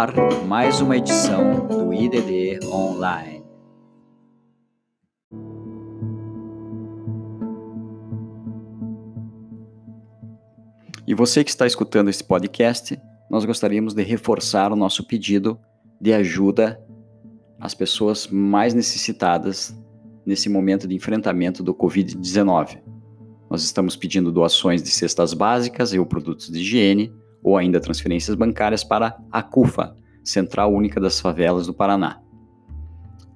ar mais uma edição do IDD Online. E você que está escutando esse podcast, nós gostaríamos de reforçar o nosso pedido de ajuda às pessoas mais necessitadas nesse momento de enfrentamento do Covid-19. Nós estamos pedindo doações de cestas básicas e ou produtos de higiene, ou ainda transferências bancárias para a CUFA, Central Única das Favelas do Paraná.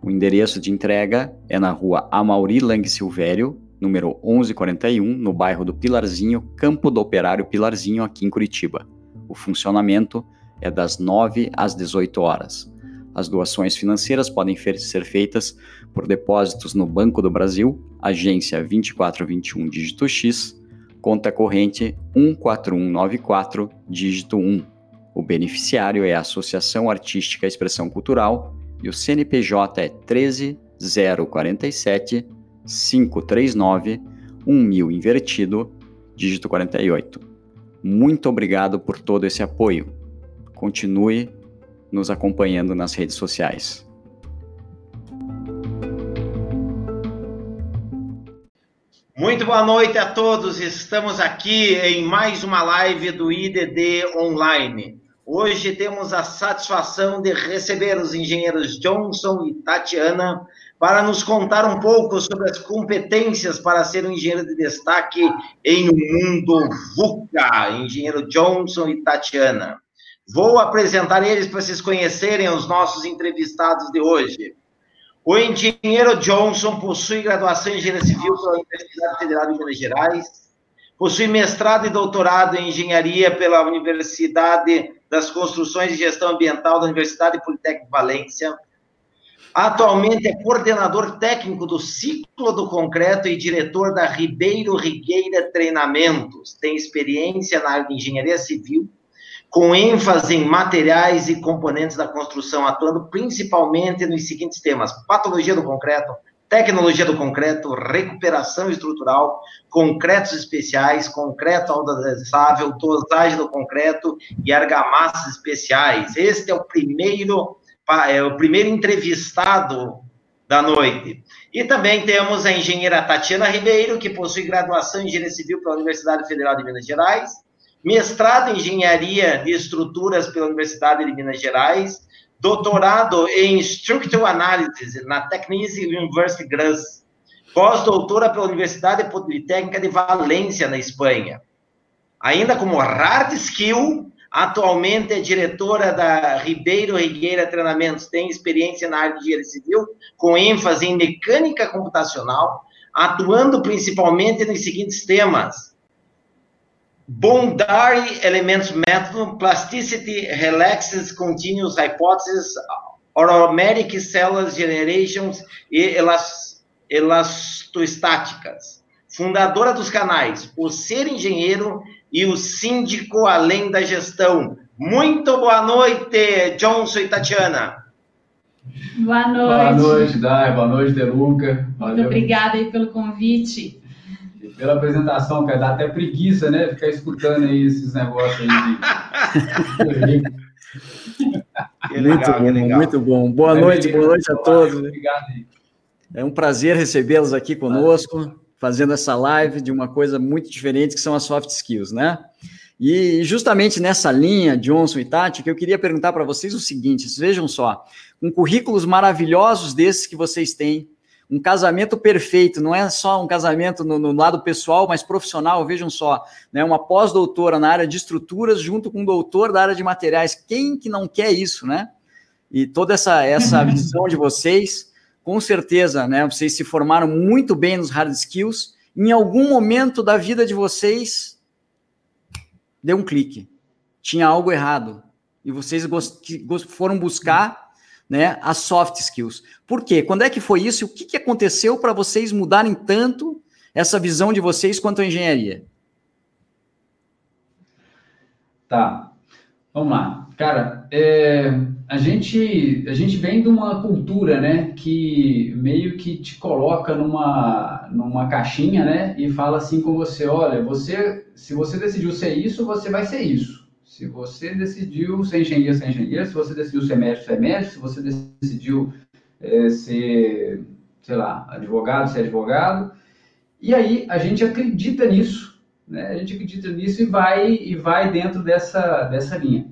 O endereço de entrega é na rua Amauri Lang Silvério, número 1141, no bairro do Pilarzinho, Campo do Operário Pilarzinho, aqui em Curitiba. O funcionamento é das 9 às 18 horas. As doações financeiras podem ser feitas por depósitos no Banco do Brasil, agência 2421 dígito X, conta corrente 14194 dígito 1. O beneficiário é a Associação Artística Expressão Cultural e o CNPJ é 13047 539 1000 invertido, dígito 48. Muito obrigado por todo esse apoio. Continue nos acompanhando nas redes sociais. Muito boa noite a todos. Estamos aqui em mais uma live do IDD Online. Hoje temos a satisfação de receber os engenheiros Johnson e Tatiana para nos contar um pouco sobre as competências para ser um engenheiro de destaque em um mundo VUCA. Engenheiro Johnson e Tatiana. Vou apresentar eles para vocês conhecerem os nossos entrevistados de hoje. O engenheiro Johnson possui graduação em engenharia civil pela Universidade Federal de Minas Gerais, possui mestrado e doutorado em engenharia pela Universidade das Construções e Gestão Ambiental da Universidade Politécnica de Valência. Atualmente é coordenador técnico do ciclo do concreto e diretor da Ribeiro Rigueira Treinamentos. Tem experiência na área de engenharia civil, com ênfase em materiais e componentes da construção, atuando principalmente nos seguintes temas: patologia do concreto, tecnologia do concreto, recuperação estrutural, concretos especiais, concreto autoadessável, dosagem do concreto e argamassas especiais. Este é o primeiro, é o primeiro entrevistado da noite. E também temos a engenheira Tatiana Ribeiro, que possui graduação em engenharia civil pela Universidade Federal de Minas Gerais, mestrado em engenharia de estruturas pela Universidade de Minas Gerais, doutorado em Structural Analysis na Technical University Graz, pós-doutora pela Universidade Politécnica de Valência, na Espanha. Ainda como hard skill, atualmente é diretora da Ribeiro Rigueira Treinamentos, tem experiência na área de engenharia civil, com ênfase em mecânica computacional, atuando principalmente nos seguintes temas: Bondari Elements Method, Plasticity, Relaxes, Continuous Hypothesis, Aromatic Cells Generations e Elastostáticas. Fundadora dos canais O Ser Engenheiro e o Síndico Além da Gestão. Muito boa noite, Johnson e Tatiana. Boa noite. Boa noite, Dai. Boa noite, Deluca. Muito obrigada aí pelo convite pela apresentação, cara. Dá até preguiça, né? Ficar escutando aí esses negócios aí. De... muito legal, bom, muito bom. Boa é noite, boa noite a todos. Obrigado aí. É um prazer recebê-los aqui conosco, fazendo essa live de uma coisa muito diferente que são as soft skills, né? E justamente nessa linha, Johnson e Tati, que eu queria perguntar para vocês o seguinte: vejam só, com currículos maravilhosos desses que vocês têm, um casamento perfeito, não é só um casamento no, no lado pessoal, mas profissional, vejam só, né, uma pós-doutora na área de estruturas junto com um doutor da área de materiais, quem que não quer isso, né? E toda essa, essa visão de vocês, com certeza, né, vocês se formaram muito bem nos hard skills, em algum momento da vida de vocês, deu um clique, tinha algo errado, e vocês foram buscar né, as soft skills. Por quê? Quando é que foi isso? O que, que aconteceu para vocês mudarem tanto essa visão de vocês quanto à engenharia? Tá, vamos lá. Cara, é, a, gente, a gente vem de uma cultura, né, que meio que te coloca numa, numa caixinha, né, e fala assim com você, olha, você, se você decidiu ser isso, você vai ser isso. Se você decidiu ser engenheiro, ser engenheiro. Se você decidiu ser médico, ser médico. Se você decidiu é, ser, sei lá, advogado, ser advogado. E aí a gente acredita nisso, né? A gente acredita nisso e vai e vai dentro dessa dessa linha.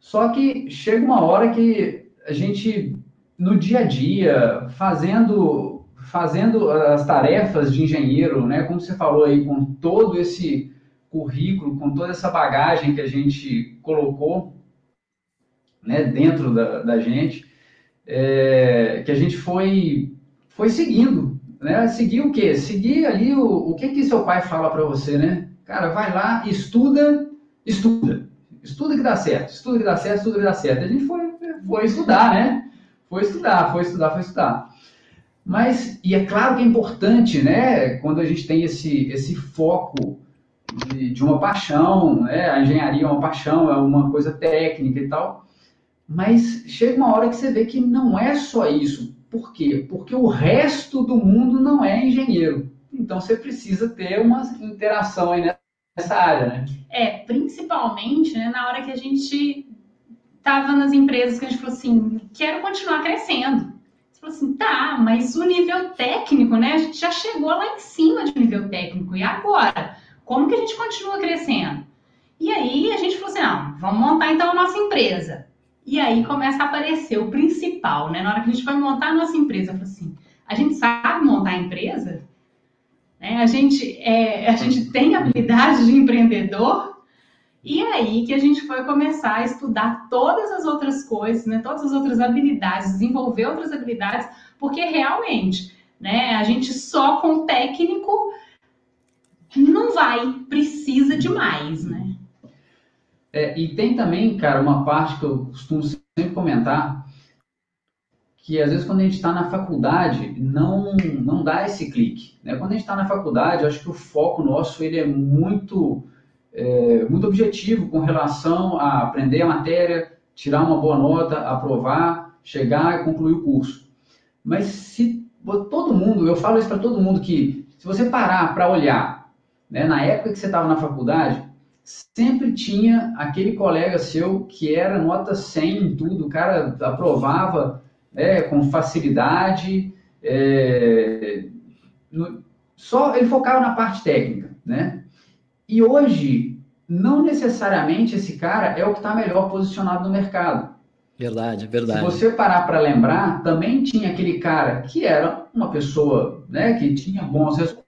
Só que chega uma hora que a gente no dia a dia fazendo fazendo as tarefas de engenheiro, né? Como você falou aí, com todo esse currículo, com toda essa bagagem que a gente colocou, né? Dentro da, da gente, é, que a gente foi foi seguindo, né? Seguir o quê? Seguir ali o, o que que seu pai fala para você, né? Cara, vai lá, estuda, estuda. Estuda que dá certo, estuda que dá certo, estuda que dá certo. A gente foi, foi estudar, né? Foi estudar, foi estudar, foi estudar. Mas, e é claro que é importante, né, quando a gente tem esse, esse foco de, de uma paixão, né, a engenharia é uma paixão, é uma coisa técnica e tal, mas chega uma hora que você vê que não é só isso. Por quê? Porque o resto do mundo não é engenheiro. Então você precisa ter uma interação aí nessa área, né? É, principalmente né, na hora que a gente estava nas empresas que a gente falou assim, quero continuar crescendo. Você falou assim, tá, mas o nível técnico, né? A gente já chegou lá em cima de nível técnico. E agora? Como que a gente continua crescendo? E aí a gente falou assim, não, vamos montar então a nossa empresa. E aí começa a aparecer o principal, né? Na hora que a gente vai montar a nossa empresa, eu falei assim, a gente sabe montar a empresa? Né? A, gente, é, a gente tem habilidade de empreendedor? E aí que a gente foi começar a estudar todas as outras coisas, né, todas as outras habilidades, desenvolver outras habilidades, porque realmente, né, a gente só com técnico não vai, precisa de mais, né? É, e tem também, cara, uma parte que eu costumo sempre comentar, que às vezes quando a gente está na faculdade não não dá esse clique, né? Quando a gente está na faculdade, acho que o foco nosso ele é muito é, muito objetivo com relação a aprender a matéria, tirar uma boa nota, aprovar, chegar e concluir o curso. Mas se todo mundo, eu falo isso para todo mundo que se você parar para olhar, né, na época que você estava na faculdade, sempre tinha aquele colega seu que era nota 100 em tudo, o cara aprovava né, com facilidade, é, no, só ele focava na parte técnica, né? E hoje, não necessariamente esse cara é o que está melhor posicionado no mercado. Verdade, verdade. Se você parar para lembrar, também tinha aquele cara que era uma pessoa né, que tinha bons resultados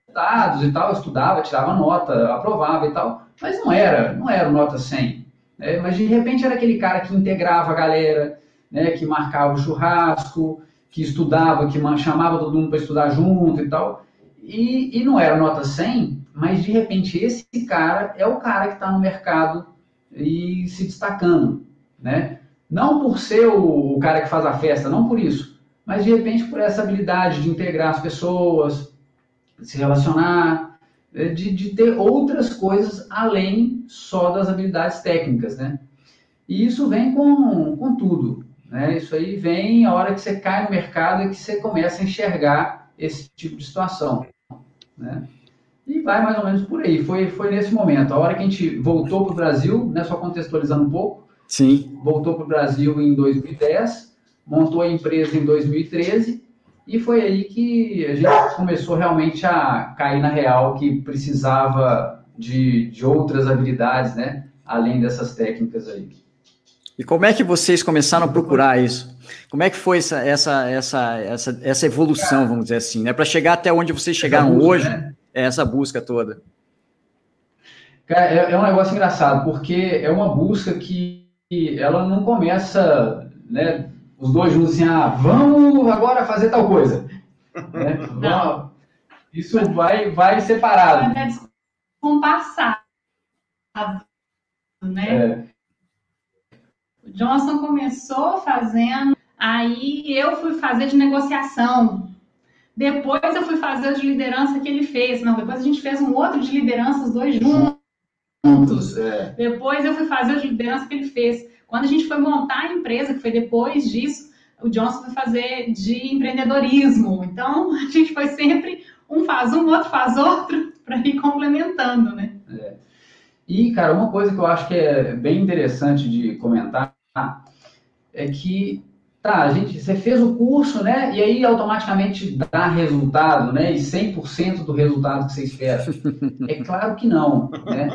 e tal, estudava, tirava nota, aprovava e tal, mas não era, não era nota 100. Né? Mas de repente era aquele cara que integrava a galera, né, que marcava o churrasco, que estudava, que chamava todo mundo para estudar junto e tal. E, e não era nota 100, mas de repente esse cara é o cara que está no mercado e se destacando, né? Não por ser o, cara que faz a festa, não por isso, mas de repente por essa habilidade de integrar as pessoas, se relacionar, eh, de, de ter outras coisas além só das habilidades técnicas, né? E isso vem com, com tudo, né? Isso aí vem a hora que você cai no mercado e que você começa a enxergar esse tipo de situação, né? E vai mais ou menos por aí. Foi, foi nesse momento. A hora que a gente voltou para o Brasil, né, só contextualizando um pouco. Sim. Voltou para o Brasil em 2010, montou a empresa em 2013 e foi aí que a gente começou realmente a cair na real que precisava de, de outras habilidades, né? Além dessas técnicas aí. E como é que vocês começaram a procurar isso? Como é que foi essa, essa, essa, essa, essa evolução, vamos dizer assim, né? Para chegar até onde vocês chegaram hoje? Né? É essa busca toda? Cara, é, é, um negócio engraçado, porque é uma busca que ela não começa, né, os dois juntos assim, ah, vamos agora fazer tal coisa. né? Vamos, isso vai, vai separado. Vai descompassado, né? É. O Johnson começou fazendo, aí eu fui fazer de negociação, depois eu fui fazer o de liderança que ele fez. Não, depois a gente fez um outro de liderança, os dois juntos. É. Depois eu fui fazer o de liderança que ele fez. Quando a gente foi montar a empresa, que foi depois disso, o Johnson foi fazer de empreendedorismo. Então, a gente foi sempre um faz um, outro faz outro, para ir complementando, né? É. E, cara, uma coisa que eu acho que é bem interessante de comentar é que, tá, gente, você fez o curso, né? E aí automaticamente dá resultado, né? E 100% do resultado que você espera. É claro que não, né?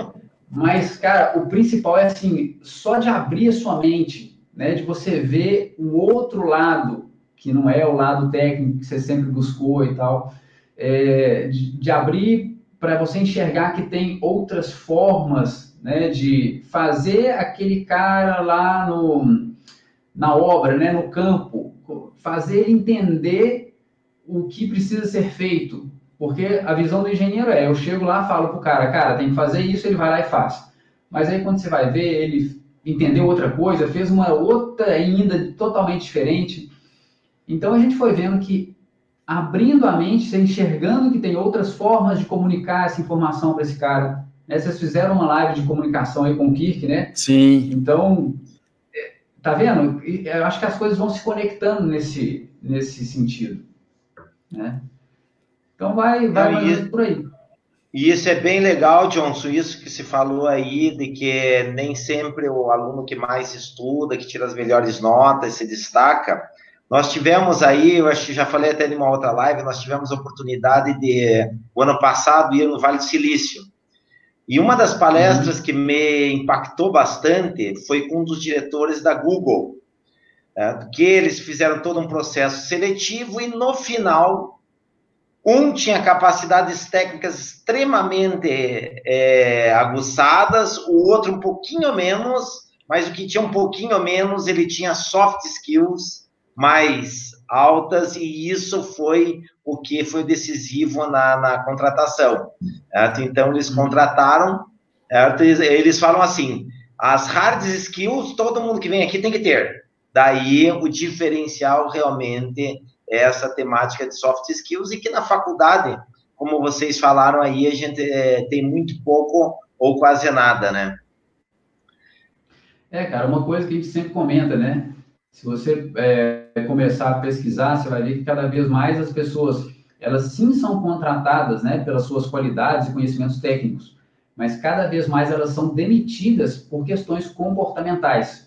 Mas, cara, o principal é assim, só de abrir a sua mente, né? De você ver o outro lado, que não é o lado técnico que você sempre buscou e tal, é, de, de abrir para você enxergar que tem outras formas né, de fazer aquele cara lá no, na obra, né, no campo, fazer entender o que precisa ser feito. Porque a visão do engenheiro é, eu chego lá falo para o cara, cara, tem que fazer isso, ele vai lá e faz. Mas aí quando você vai ver, ele entendeu outra coisa, fez uma outra ainda totalmente diferente. Então a gente foi vendo que abrindo a mente, você enxergando que tem outras formas de comunicar essa informação para esse cara. Né? Vocês fizeram uma live de comunicação aí com o Kirk, né? Sim. Então, é, tá vendo? Eu acho que as coisas vão se conectando nesse, nesse sentido. Né? Então, vai, vai Não, isso, por aí. E isso é bem legal, Johnson, isso que se falou aí, de que nem sempre o aluno que mais estuda, que tira as melhores notas, se destaca, nós tivemos aí, eu acho que já falei até em uma outra live, nós tivemos a oportunidade de, o ano passado, ir no Vale do Silício. E uma das palestras que me impactou bastante foi com um dos diretores da Google, é, que eles fizeram todo um processo seletivo e no final, um tinha capacidades técnicas extremamente é, aguçadas, o outro um pouquinho menos, mas o que tinha um pouquinho menos, ele tinha soft skills mais altas, e isso foi o que foi decisivo na, na contratação. Certo? Então, eles uhum. contrataram, certo? eles falam assim: as hard skills, todo mundo que vem aqui tem que ter. Daí, o diferencial realmente essa temática de soft skills, e que na faculdade, como vocês falaram aí, a gente é, tem muito pouco ou quase nada, né? É, cara, uma coisa que a gente sempre comenta, né? Se você é, começar a pesquisar, você vai ver que cada vez mais as pessoas, elas sim são contratadas, né, pelas suas qualidades e conhecimentos técnicos, mas cada vez mais elas são demitidas por questões comportamentais.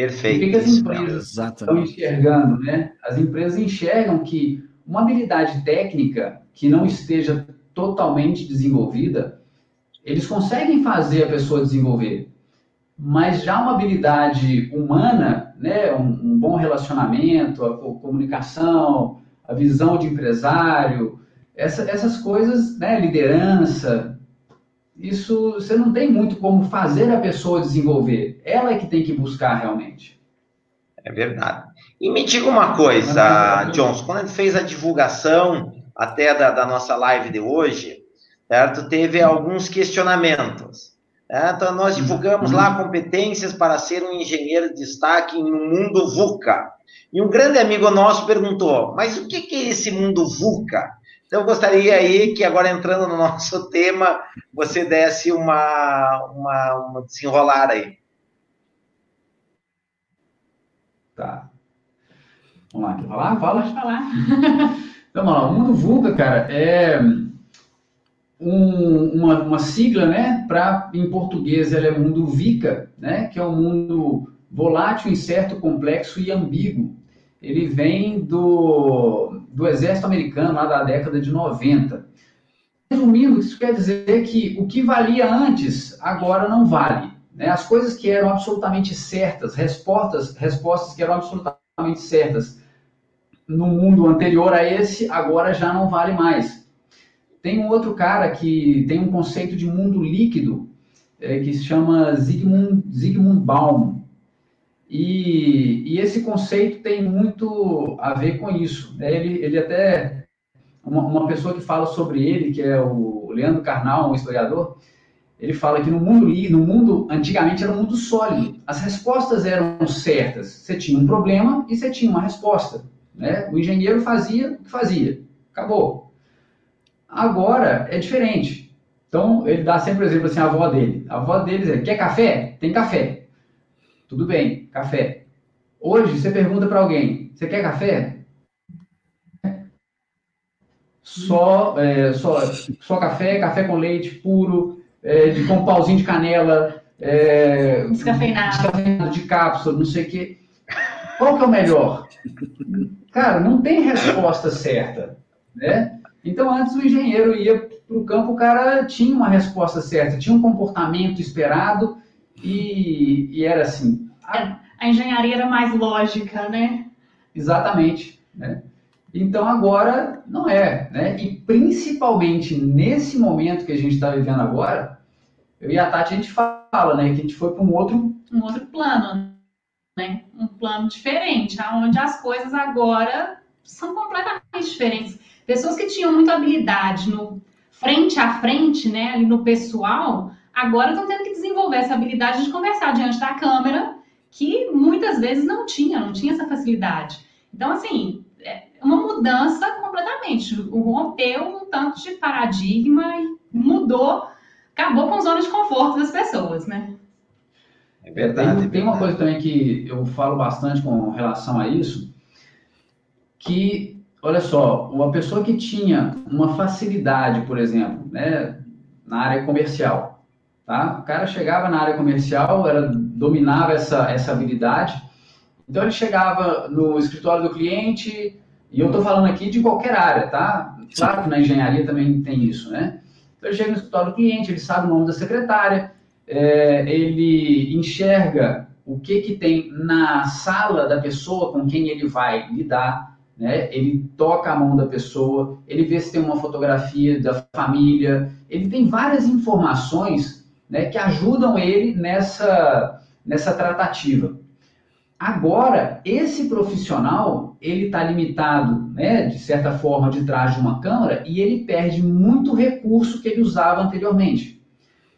Perfeito. O que, as empresas estão enxergando, né? As empresas enxergam que uma habilidade técnica que não esteja totalmente desenvolvida, eles conseguem fazer a pessoa desenvolver mas já uma habilidade humana, né, um, um bom relacionamento, a, a, comunicação, a visão de empresário, essa, essas coisas, né, liderança, isso você não tem muito como fazer a pessoa desenvolver. Ela é que tem que buscar realmente. É verdade. E me diga uma coisa, Johnson, quando a gente fez a divulgação até da, da nossa live de hoje, certo? Teve alguns questionamentos. É, então, nós divulgamos lá uhum. competências para ser um engenheiro de destaque no mundo VUCA. E um grande amigo nosso perguntou: mas o que é esse mundo VUCA? Então, eu gostaria aí que, agora entrando no nosso tema, você desse uma, uma, uma desenrolar aí. Tá. Vamos lá, quer falar? Fala. Pode falar. Vamos lá. O mundo VUCA, cara, é um, uma, uma, sigla, né, para em português ela é mundo VICA, né, que é um mundo volátil, incerto, complexo e ambíguo. Ele vem do, do exército americano lá da década de 90. Resumindo, isso quer dizer que o que valia antes agora não vale. Né? As coisas que eram absolutamente certas, respostas, respostas que eram absolutamente certas no mundo anterior a esse, agora já não vale mais. Tem um outro cara que tem um conceito de mundo líquido é, que se chama Zygmunt, Zygmunt Baum. E, e, esse conceito tem muito a ver com isso. Né? Ele, ele até, uma, uma, pessoa que fala sobre ele, que é o Leandro Carnal, um historiador, ele fala que no mundo, no mundo antigamente era um mundo sólido. As respostas eram certas. Você tinha um problema e você tinha uma resposta. Né? O engenheiro fazia o que fazia. Acabou. Agora é diferente. Então, ele dá sempre o exemplo assim, a avó dele. A avó dele é, quer café? Tem café. Tudo bem, café. Hoje, você pergunta para alguém, você quer café? Só, é, só, só café, café com leite puro, é, de com um pauzinho de canela, é, descafeinado. descafeinado, de cápsula, não sei o quê. Qual que é o melhor? Cara, não tem resposta certa, né? Então, antes o engenheiro ia para o campo, o cara tinha uma resposta certa, tinha um comportamento esperado e, e era assim. A, a engenharia era mais lógica, né? Exatamente, né? Então agora não é, né? E principalmente nesse momento que a gente está vivendo agora, eu e a Tati a gente fala, né? Que a gente foi para um outro um outro plano, né? Um plano diferente, onde as coisas agora são completamente diferentes. Pessoas que tinham muita habilidade no frente a frente, né? Ali no pessoal, agora estão tendo que desenvolver essa habilidade de conversar diante da câmera, que muitas vezes não tinha, não tinha essa facilidade. Então, assim, uma mudança completamente. Rompeu um tanto de paradigma e mudou, acabou com a zona de conforto das pessoas, né? É verdade. Tem, tem uma coisa também que eu falo bastante com relação a isso, que, olha só, uma pessoa que tinha uma facilidade, por exemplo, né, na área comercial, tá? O cara chegava na área comercial, era, dominava essa, essa habilidade, então ele chegava no escritório do cliente, e eu estou falando aqui de qualquer área, tá? Claro que na engenharia também tem isso, né? Então, ele chega no escritório do cliente, ele sabe o nome da secretária, é, ele enxerga o que, que tem na sala da pessoa com quem ele vai lidar, né? Ele toca a mão da pessoa, ele vê se tem uma fotografia da família, ele tem várias informações né, que ajudam ele nessa, nessa tratativa. Agora, esse profissional, ele está limitado, né, de certa forma, de trás de uma câmera e ele perde muito recurso que ele usava anteriormente.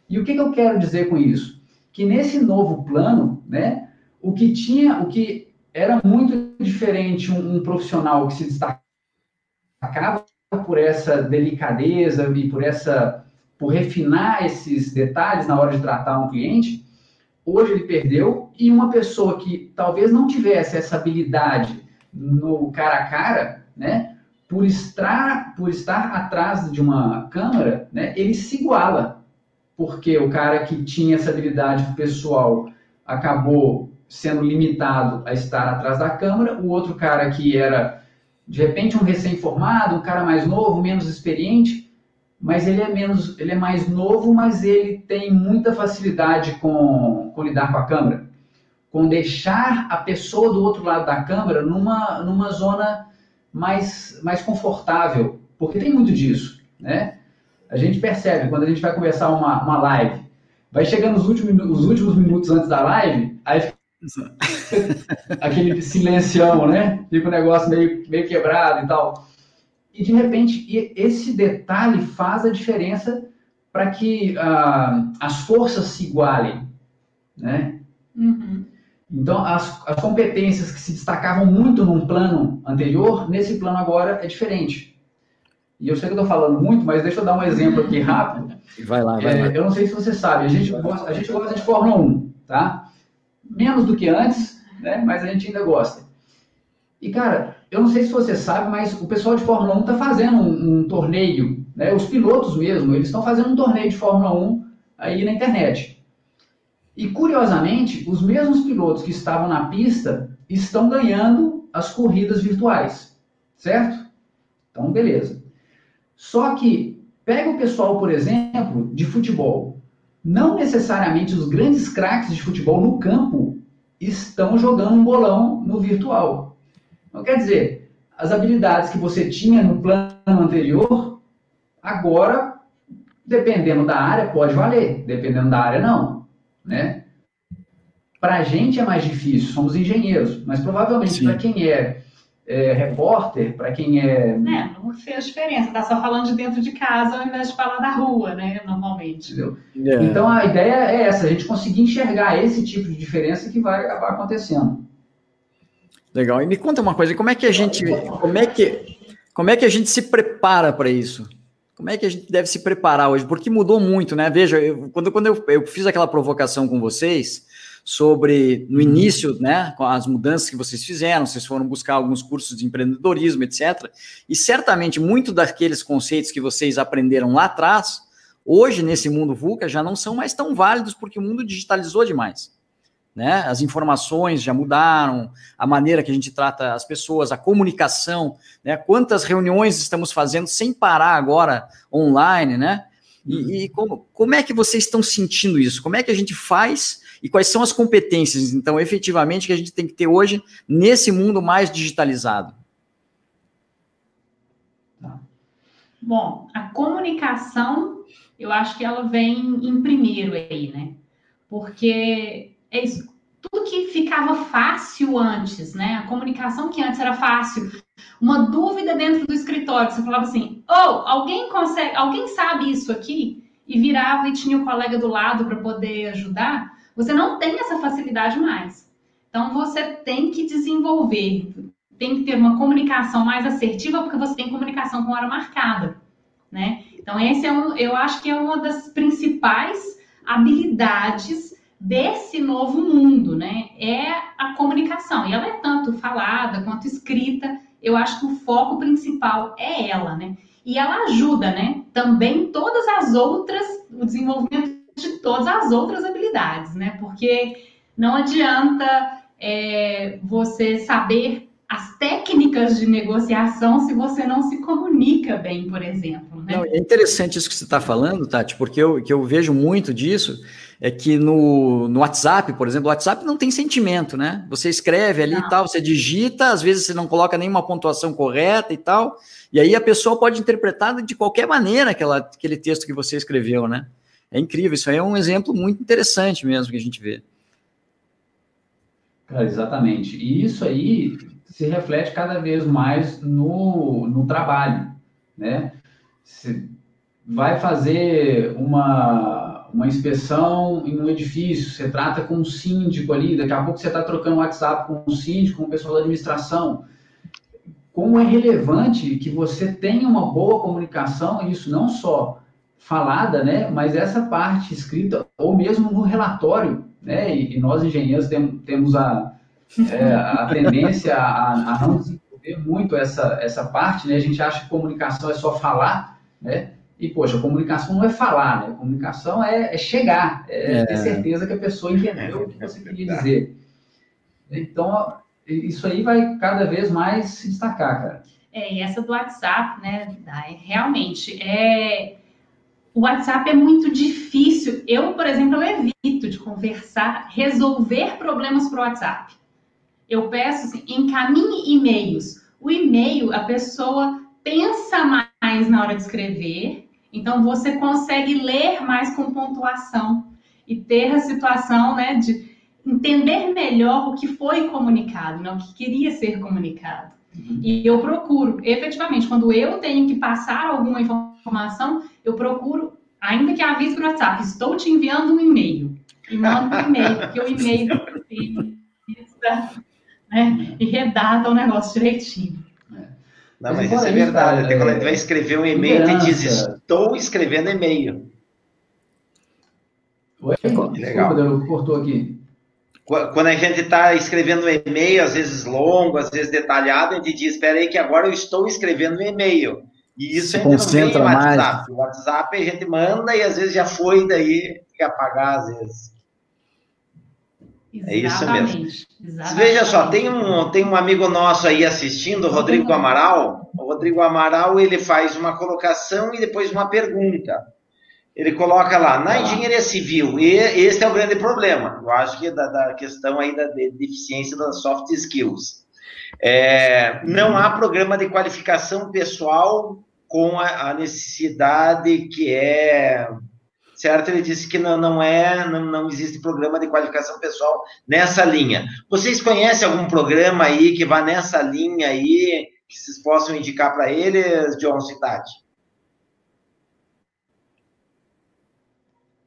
E o que, que eu quero dizer com isso? Que nesse novo plano, né, o que tinha, o que era muito diferente um, um profissional que se destacava por essa delicadeza e por essa por refinar esses detalhes na hora de tratar um cliente, hoje ele perdeu, e uma pessoa que talvez não tivesse essa habilidade no cara a cara, né, por estar, por estar atrás de uma câmera, né, ele se iguala, porque o cara que tinha essa habilidade pessoal acabou sendo limitado a estar atrás da câmera, o outro cara que era de repente um recém-formado, um cara mais novo, menos experiente, mas ele é menos, ele é mais novo, mas ele tem muita facilidade com, com lidar com a câmera, com deixar a pessoa do outro lado da câmera numa, numa zona mais, mais confortável, porque tem muito disso, né? A gente percebe quando a gente vai começar uma, uma live, vai chegando os últimos, os últimos minutos antes da live, aí fica aquele silencião, né? Fica um negócio meio, meio quebrado e tal. E de repente, esse detalhe faz a diferença para que uh, as forças se igualem, né? Uhum. Então, as, as competências que se destacavam muito num plano anterior, nesse plano agora é diferente. E eu sei que eu estou falando muito, mas deixa eu dar um exemplo aqui rápido. Vai lá, vai é, lá. Eu não sei se você sabe, a gente, gosta, a gente gosta de Fórmula 1, tá? Menos do que antes, né? mas a gente ainda gosta. E, cara, eu não sei se você sabe, mas o pessoal de Fórmula 1 está fazendo um, um, torneio, né? Os pilotos mesmo, eles estão fazendo um torneio de Fórmula 1 aí na internet. E, curiosamente, os mesmos pilotos que estavam na pista estão ganhando as corridas virtuais, certo? Então, beleza. Só que, pega o pessoal, por exemplo, de futebol. Não necessariamente os grandes craques de futebol no campo estão jogando um bolão no virtual então, quer dizer, as habilidades que você tinha no plano anterior, agora, dependendo da área, pode valer, dependendo da área, não. Né? Para a gente é mais difícil, somos engenheiros, mas provavelmente para quem é, é repórter, para quem é. É, não fez diferença, tá só falando de dentro de casa ao invés de falar da rua, né? Normalmente. Entendeu? É. Então a ideia é essa, a gente conseguir enxergar esse tipo de diferença que vai acabar acontecendo. Legal. E me conta uma coisa, como é que a gente, como é que, como é que a gente se prepara para isso? Como é que a gente deve se preparar hoje? Porque mudou muito, né? Veja, eu, quando, quando eu, eu fiz aquela provocação com vocês sobre no início, né, com as mudanças que vocês fizeram, vocês foram buscar alguns cursos de empreendedorismo, etc. E certamente muito daqueles conceitos que vocês aprenderam lá atrás, hoje, nesse mundo VUCA, já não são mais tão válidos porque o mundo digitalizou demais. Né? As informações já mudaram, a maneira que a gente trata as pessoas, a comunicação, né? Quantas reuniões estamos fazendo sem parar agora online, né? E, uhum. e como, como é que vocês estão sentindo isso? Como é que a gente faz e quais são as competências, então, efetivamente, que a gente tem que ter hoje nesse mundo mais digitalizado? Tá. Bom, a comunicação, eu acho que ela vem em primeiro aí, né? Porque é isso, tudo que ficava fácil antes, né? A comunicação que antes era fácil, uma dúvida dentro do escritório, você falava assim: "Oh, alguém consegue, alguém sabe isso aqui?" E virava e tinha o colega do lado para poder ajudar. Você não tem essa facilidade mais. Então você tem que desenvolver, tem que ter uma comunicação mais assertiva porque você tem comunicação com hora marcada, né? Então esse é um, eu acho que é uma das principais habilidades desse novo mundo, né? É a comunicação. E ela é tanto falada quanto escrita. Eu acho que o foco principal é ela, né? E ela ajuda, né? Também todas as outras, o desenvolvimento de todas as outras habilidades, né? Porque não adianta é, você saber as técnicas de negociação se você não se comunica bem, por exemplo. Né? Não, é interessante isso que você está falando, Tati, porque eu, que eu vejo muito disso é que no, no WhatsApp, por exemplo, o WhatsApp não tem sentimento, né? Você escreve ali não. e tal, você digita, às vezes você não coloca nenhuma pontuação correta e tal, e aí a pessoa pode interpretar de qualquer maneira aquela, aquele texto que você escreveu, né? É incrível, isso aí é um exemplo muito interessante mesmo que a gente vê. Cara, exatamente. E isso aí se reflete cada vez mais no, no trabalho, né? Você vai fazer uma uma inspeção em um edifício, você trata com um síndico ali, daqui a pouco você está trocando WhatsApp com um síndico, com o pessoal da administração. Como é relevante que você tenha uma boa comunicação, isso não só falada, né, mas essa parte escrita, ou mesmo no relatório, né, e, nós engenheiros tem, temos a, é, a tendência a, a não desenvolver muito essa, essa parte, né, a gente acha que comunicação é só falar, né, e, poxa, a comunicação não é falar, né? A comunicação é, é chegar, é, é, ter certeza que a pessoa entendeu o que você queria dizer. Então, isso aí vai cada vez mais se destacar, cara. É, e essa do WhatsApp, né, realmente, é... o WhatsApp é muito difícil. Eu, por exemplo, eu evito de conversar, resolver problemas para o WhatsApp. Eu peço, assim, encaminhe e-mails. O e-mail, a pessoa pensa mais na hora de escrever, então, você consegue ler mais com pontuação e ter a situação né, de entender melhor o que foi comunicado, né, o que queria ser comunicado. Uhum. E eu procuro, efetivamente, quando eu tenho que passar alguma informação, eu procuro, ainda que avise no WhatsApp, estou te enviando um e-mail. E mando um e-mail, porque o e-mail né, e redata o negócio direitinho. Não, mas isso é verdade. Até quando a gente vai escrever um e-mail, a gente diz: Estou escrevendo e-mail. Oi? Legal. Desculpa, cortou aqui. Quando a gente está escrevendo um e-mail, às vezes longo, às vezes detalhado, a gente diz: Espera aí, que agora eu estou escrevendo um e-mail. E isso gente concentra não vem no WhatsApp. Mais. O WhatsApp a gente manda e às vezes já foi, daí tem que apagar às vezes. É isso mesmo. Exatamente. Veja só, tem um, tem um amigo nosso aí assistindo, o Rodrigo Amaral. O Rodrigo Amaral ele faz uma colocação e depois uma pergunta. Ele coloca lá, na engenharia civil, e esse é o grande problema, eu acho que da, da questão aí da de deficiência das soft skills. É, não há programa de qualificação pessoal com a, a necessidade que é certo? Ele disse que não, não é, não, não existe programa de qualificação pessoal nessa linha. Vocês conhecem algum programa aí que vá nessa linha aí, que vocês possam indicar para eles, John Citati?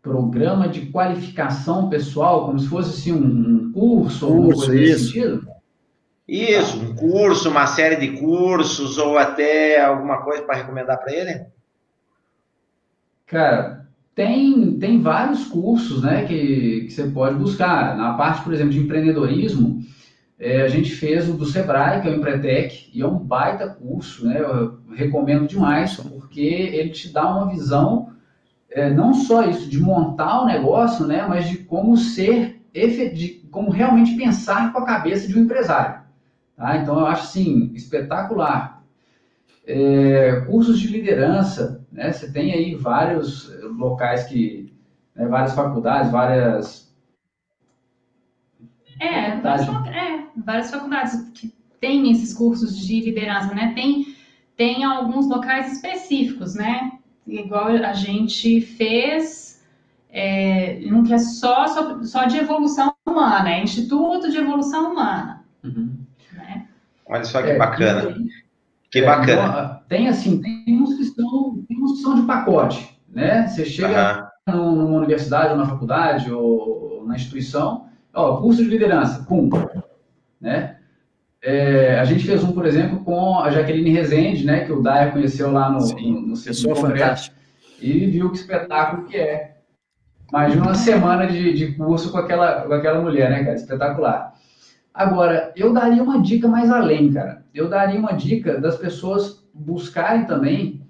Programa de qualificação pessoal, como se fosse assim, um curso, ou alguma coisa isso. sentido? Isso, um curso, uma série de cursos, ou até alguma coisa para recomendar para ele? Cara, tem, tem vários cursos né, que, que você pode buscar. Na parte, por exemplo, de empreendedorismo, é, a gente fez o do Sebrae, que é o Empretec, e é um baita curso, né? Eu recomendo demais, porque ele te dá uma visão é, não só isso de montar o negócio, né, mas de como ser, de como realmente pensar com a cabeça de um empresário. Tá? Então eu acho assim espetacular. É, cursos de liderança, né? Você tem aí vários locais que, né, várias faculdades, várias é, várias, é, várias faculdades que têm esses cursos de liderança, né? Tem, tem alguns locais específicos, né? igual a gente fez, é, um que é só, só, só de evolução humana, é Instituto de Evolução Humana. Uhum. Né? Olha só que é, bacana. Que é, bacana. Tem assim, tem uns que são, tem uns que são de pacote, né? Você chega uhum. numa universidade, ou na faculdade, ou na instituição, ó, curso de liderança, pum, né? É, a gente fez um, por exemplo, com a Jaqueline Rezende, né, que o Daya conheceu lá no, Sim, no, no Pessoa fantástica. E viu que espetáculo que é. Mais de uma semana de, de curso com aquela, com aquela mulher, né, cara? Espetacular. Agora, eu daria uma dica mais além, cara. Eu daria uma dica das pessoas buscarem também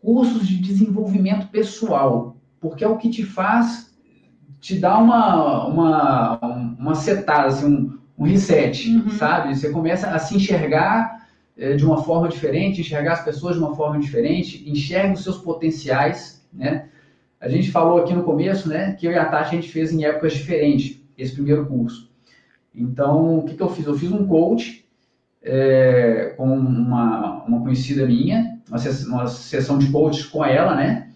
cursos de desenvolvimento pessoal, porque é o que te faz, te dá uma, uma, uma setada, assim, um, um reset, uhum. sabe? Você começa a se enxergar é, de uma forma diferente, enxergar as pessoas de uma forma diferente, enxerga os seus potenciais, né? A gente falou aqui no começo, né, que eu e a Tati a gente fez em épocas diferentes esse primeiro curso. Então, o que, que eu fiz? Eu fiz um coach é, com uma, uma conhecida minha, uma, sessão, uma sessão de coach com ela, né?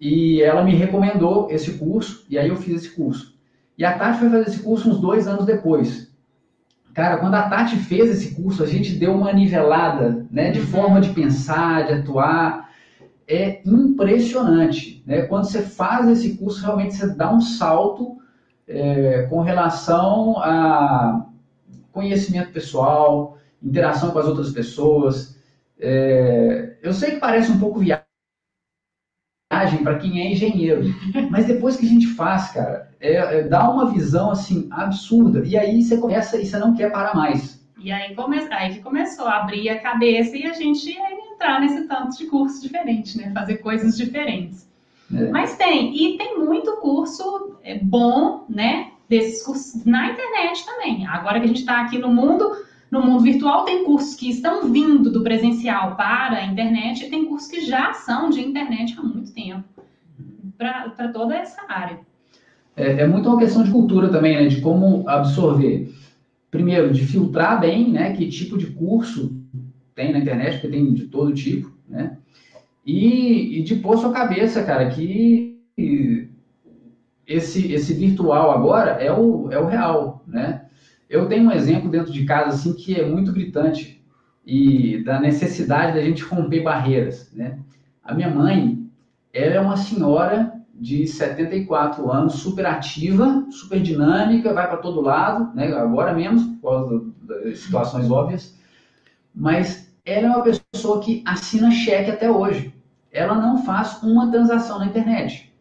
E ela me recomendou esse curso, e aí eu fiz esse curso. E a Tati foi fazer esse curso uns dois anos depois. Cara, quando a Tati fez esse curso, a gente deu uma nivelada, né, de uhum. forma de pensar, de atuar. É impressionante, né? Quando você faz esse curso, realmente você dá um salto é, com relação a conhecimento pessoal, interação com as outras pessoas. É, eu sei que parece um pouco viagem para quem é engenheiro. Mas depois que a gente faz, cara, é, é, dá uma visão assim absurda. E aí você começa e você não quer parar mais. E aí, come, aí que começou a abrir a cabeça e a gente entrar nesse tanto de curso diferente, né? Fazer coisas diferentes. É. Mas tem, e tem muito curso é, bom, né? Desses cursos na internet também. Agora que a gente está aqui no mundo, no mundo virtual, tem cursos que estão vindo do presencial para a internet e tem cursos que já são de internet há muito tempo para toda essa área. É, é muito uma questão de cultura também, né? De como absorver. Primeiro, de filtrar bem, né? Que tipo de curso tem na internet, porque tem de todo tipo, né? E, e de pôr sua cabeça, cara, que esse, esse virtual agora é o, é o real, né? Eu tenho um exemplo dentro de casa assim que é muito gritante e da necessidade da gente romper barreiras, né? A minha mãe, ela é uma senhora de 74 anos, super ativa, super dinâmica, vai para todo lado, né? Agora menos por causa das situações óbvias, mas ela é uma pessoa que assina cheque até hoje. Ela não faz uma transação na internet.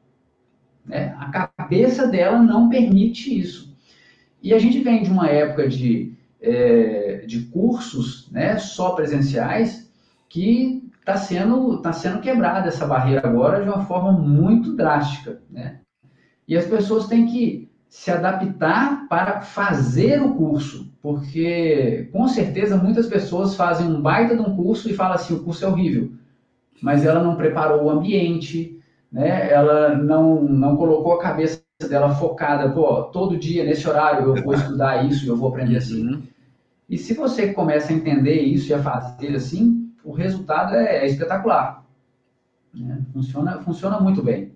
Né? A cabeça dela não permite isso. E a gente vem de uma época de, é, de cursos né, só presenciais que está sendo, tá sendo quebrada essa barreira agora de uma forma muito drástica. Né? E as pessoas têm que se adaptar para fazer o curso, porque com certeza muitas pessoas fazem um baita de um curso e falam assim, o curso é horrível, mas ela não preparou o ambiente, né? ela não, não colocou a cabeça dela focada, pô, todo dia nesse horário eu vou estudar isso, eu vou aprender assim. Uhum. E se você começa a entender isso e a fazer assim, o resultado é, é espetacular. Né? Funciona, funciona muito bem.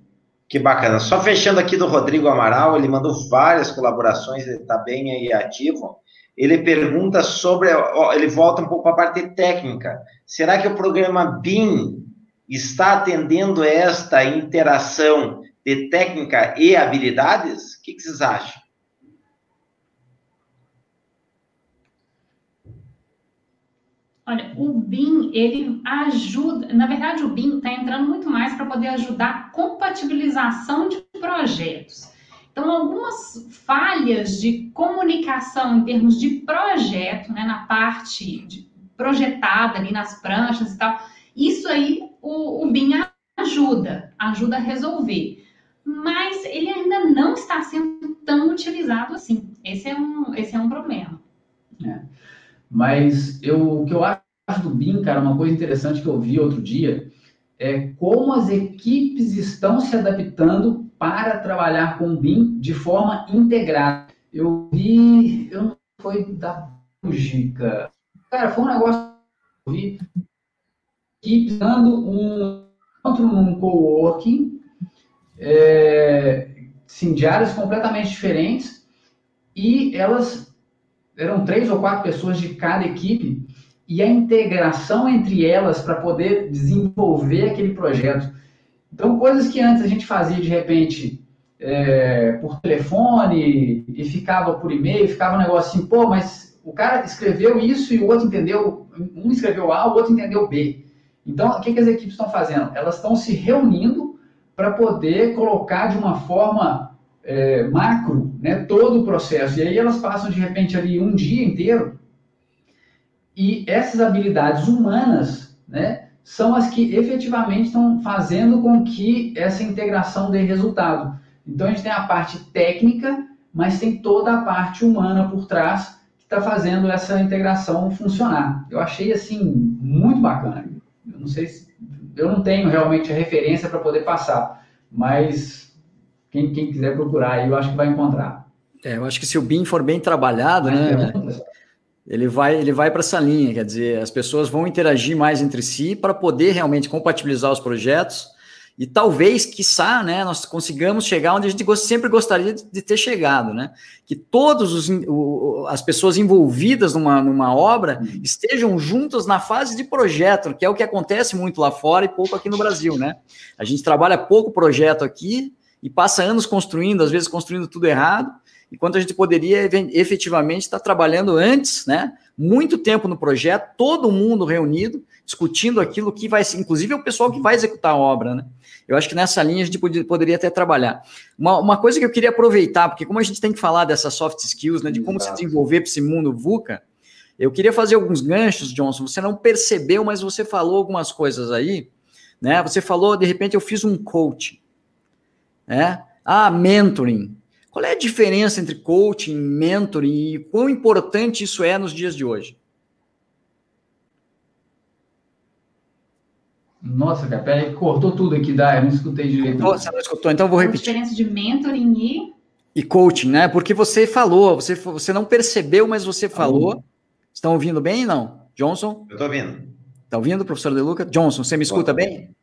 Que bacana. Só fechando aqui do Rodrigo Amaral, ele mandou várias colaborações, ele está bem aí ativo. Ele pergunta sobre, ele volta um pouco para a parte técnica. Será que o programa BIM está atendendo esta interação de técnica e habilidades? O que, vocês acham? Olha, o BIM, ele ajuda, na verdade o BIM está entrando muito mais para poder ajudar a compatibilização de projetos. Então, algumas falhas de comunicação em termos de projeto, né, na parte projetada ali nas pranchas e tal, isso aí o, o BIM ajuda, ajuda a resolver. Mas ele ainda não está sendo tão utilizado assim. Esse é um, esse é um problema. É. Mas eu, o que eu acho do BIM, cara, uma coisa interessante que eu vi outro dia, é como as equipes estão se adaptando para trabalhar com o BIM de forma integrada. Eu vi, eu não foi da Bélgica. Cara, foi um negócio eu vi equipes dando um encontro num coworking, é, sim, de completamente diferentes, e elas eram três ou quatro pessoas de cada equipe, e a integração entre elas para poder desenvolver aquele projeto. Então, coisas que antes a gente fazia de repente é, por telefone e ficava por e-mail, ficava um negócio assim, pô, mas o cara escreveu isso e o outro entendeu, um escreveu A, o outro entendeu B. Então, o que, que as equipes estão fazendo? Elas estão se reunindo para poder colocar de uma forma é, macro né, todo o processo. E aí elas passam, de repente, ali um dia inteiro e essas habilidades humanas né, são as que efetivamente estão fazendo com que essa integração dê resultado. Então, a gente tem a parte técnica, mas tem toda a parte humana por trás que está fazendo essa integração funcionar. Eu achei, assim, muito bacana. Eu não sei se... Eu não tenho realmente a referência para poder passar, mas quem, quem quiser procurar aí, eu acho que vai encontrar. É, eu acho que se o BIM for bem trabalhado, né, ele vai, ele vai para essa linha, quer dizer, as pessoas vão interagir mais entre si para poder realmente compatibilizar os projetos e talvez, quiçá, né, nós consigamos chegar onde a gente sempre gostaria de ter chegado, né? Que todas as pessoas envolvidas numa, numa obra uhum. estejam juntas na fase de projeto, que é o que acontece muito lá fora e pouco aqui no Brasil, né? A gente trabalha pouco projeto aqui e passa anos construindo, às vezes construindo tudo errado, enquanto a gente poderia efetivamente estar trabalhando antes, né? Muito tempo no projeto, todo mundo reunido, discutindo aquilo que vai ser, inclusive é o pessoal que vai executar a obra, né? Eu acho que nessa linha a gente poderia até trabalhar. Uma, uma coisa que eu queria aproveitar, porque como a gente tem que falar dessas soft skills, né, de como Exato. se desenvolver para esse mundo VUCA, eu queria fazer alguns ganchos, Johnson. Você não percebeu, mas você falou algumas coisas aí, né? Você falou, de repente, eu fiz um coaching, né? Ah, mentoring. Qual é a diferença entre coaching, mentoring e quão importante isso é nos dias de hoje? Nossa, cara, peraí, cortou tudo aqui, dá, eu não escutei direito. Você não escutou, então vou repetir. A diferença de mentoring e... E coaching, né? Porque você falou, você, você não percebeu, mas você falou. Estão ouvindo bem não? Johnson? Eu estou ouvindo. Está ouvindo, professor De Luca? Johnson, você me escuta bem?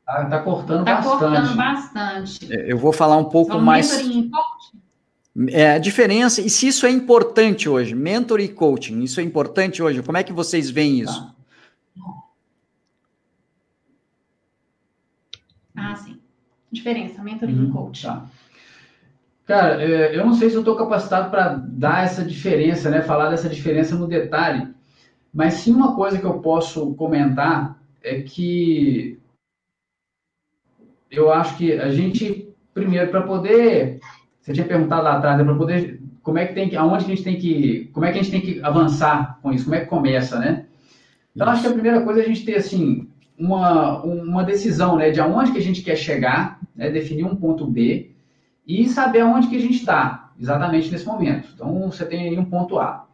Está tá cortando tá bastante. Está cortando bastante. É, eu vou falar um pouco São mais... Mentoring e coaching? É, a diferença, e se isso é importante hoje, mentor e coaching, isso é importante hoje, como é que vocês veem isso? Tá. Ah, sim. Diferença, mentoring uhum, coach. Tá. Cara, é, eu não sei se eu estou capacitado para dar essa diferença, né? Falar dessa diferença no detalhe. Mas sim uma coisa que eu posso comentar é que eu acho que a gente, primeiro, para poder. Você tinha perguntado lá atrás, né, para poder. Como é que tem que. Aonde que a gente tem que. Como é que a gente tem que avançar com isso? Como é que começa, né? Então, acho que a primeira coisa é a gente ter, assim, uma, uma decisão né, de aonde que a gente quer chegar, né, definir um ponto B e saber aonde que a gente está, exatamente nesse momento. Então, você tem aí um ponto A.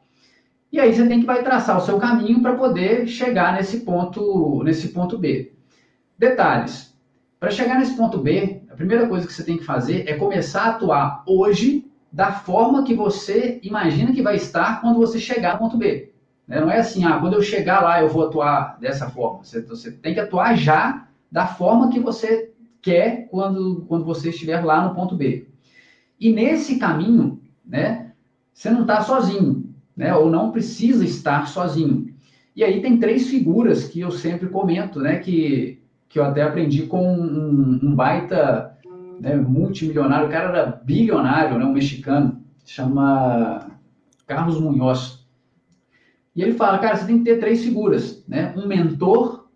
E aí você tem que vai traçar o seu caminho para poder chegar nesse ponto, nesse ponto B. Detalhes. Para chegar nesse ponto B, a primeira coisa que você tem que fazer é começar a atuar hoje da forma que você imagina que vai estar quando você chegar no ponto B. Né? Não é assim, ah, quando eu chegar lá eu vou atuar dessa forma. Você, você tem que atuar já da forma que você quer quando, quando você estiver lá no ponto B. E nesse caminho, né, você não está sozinho, né, ou não precisa estar sozinho. E aí tem três figuras que eu sempre comento, né, que, que eu até aprendi com um, um baita né, multimilionário, o cara era bilionário, né, um mexicano, chama Carlos Munhoz. E ele fala, cara, você tem que ter três figuras, né? Um mentor,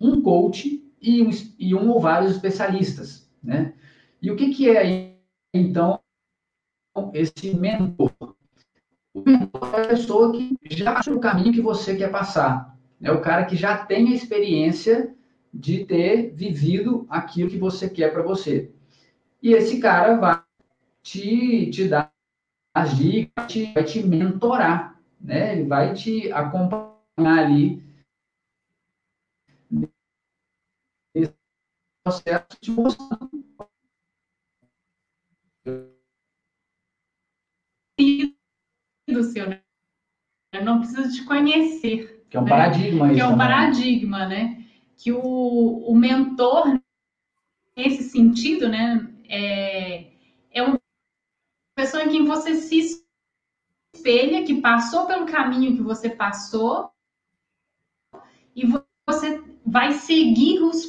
um coach e um, e um ou vários especialistas, né? E o que, que é, então, esse mentor? O mentor é a pessoa que já passa o caminho que você quer passar. É o cara que já tem a experiência de ter vivido aquilo que você quer para você. E esse cara vai te, te dar as dicas, vai te mentorar, né? Ele vai te acompanhar ali nesse processo de mostrando do seu, né? Não precisa te conhecer. Que é um né? paradigma. Que é um paradigma, né? Que o, o mentor, nesse sentido, né? É, é uma pessoa em quem você se espelha, que passou pelo caminho que você passou, e você vai seguir os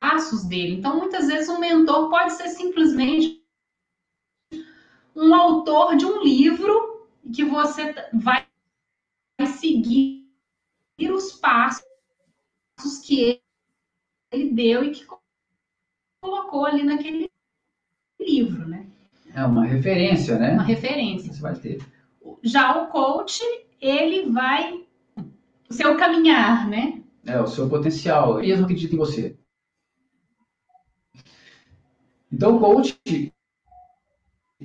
passos dele. Então, muitas vezes, um mentor pode ser simplesmente um autor de um livro que você vai seguir os passos que ele deu e que colocou ali naquele livro, né? É uma referência, né? Uma referência. Você vai ter. Já o coach, ele vai o seu caminhar, né? É, o seu potencial. Ele mesmo acredita em você. Então, o coach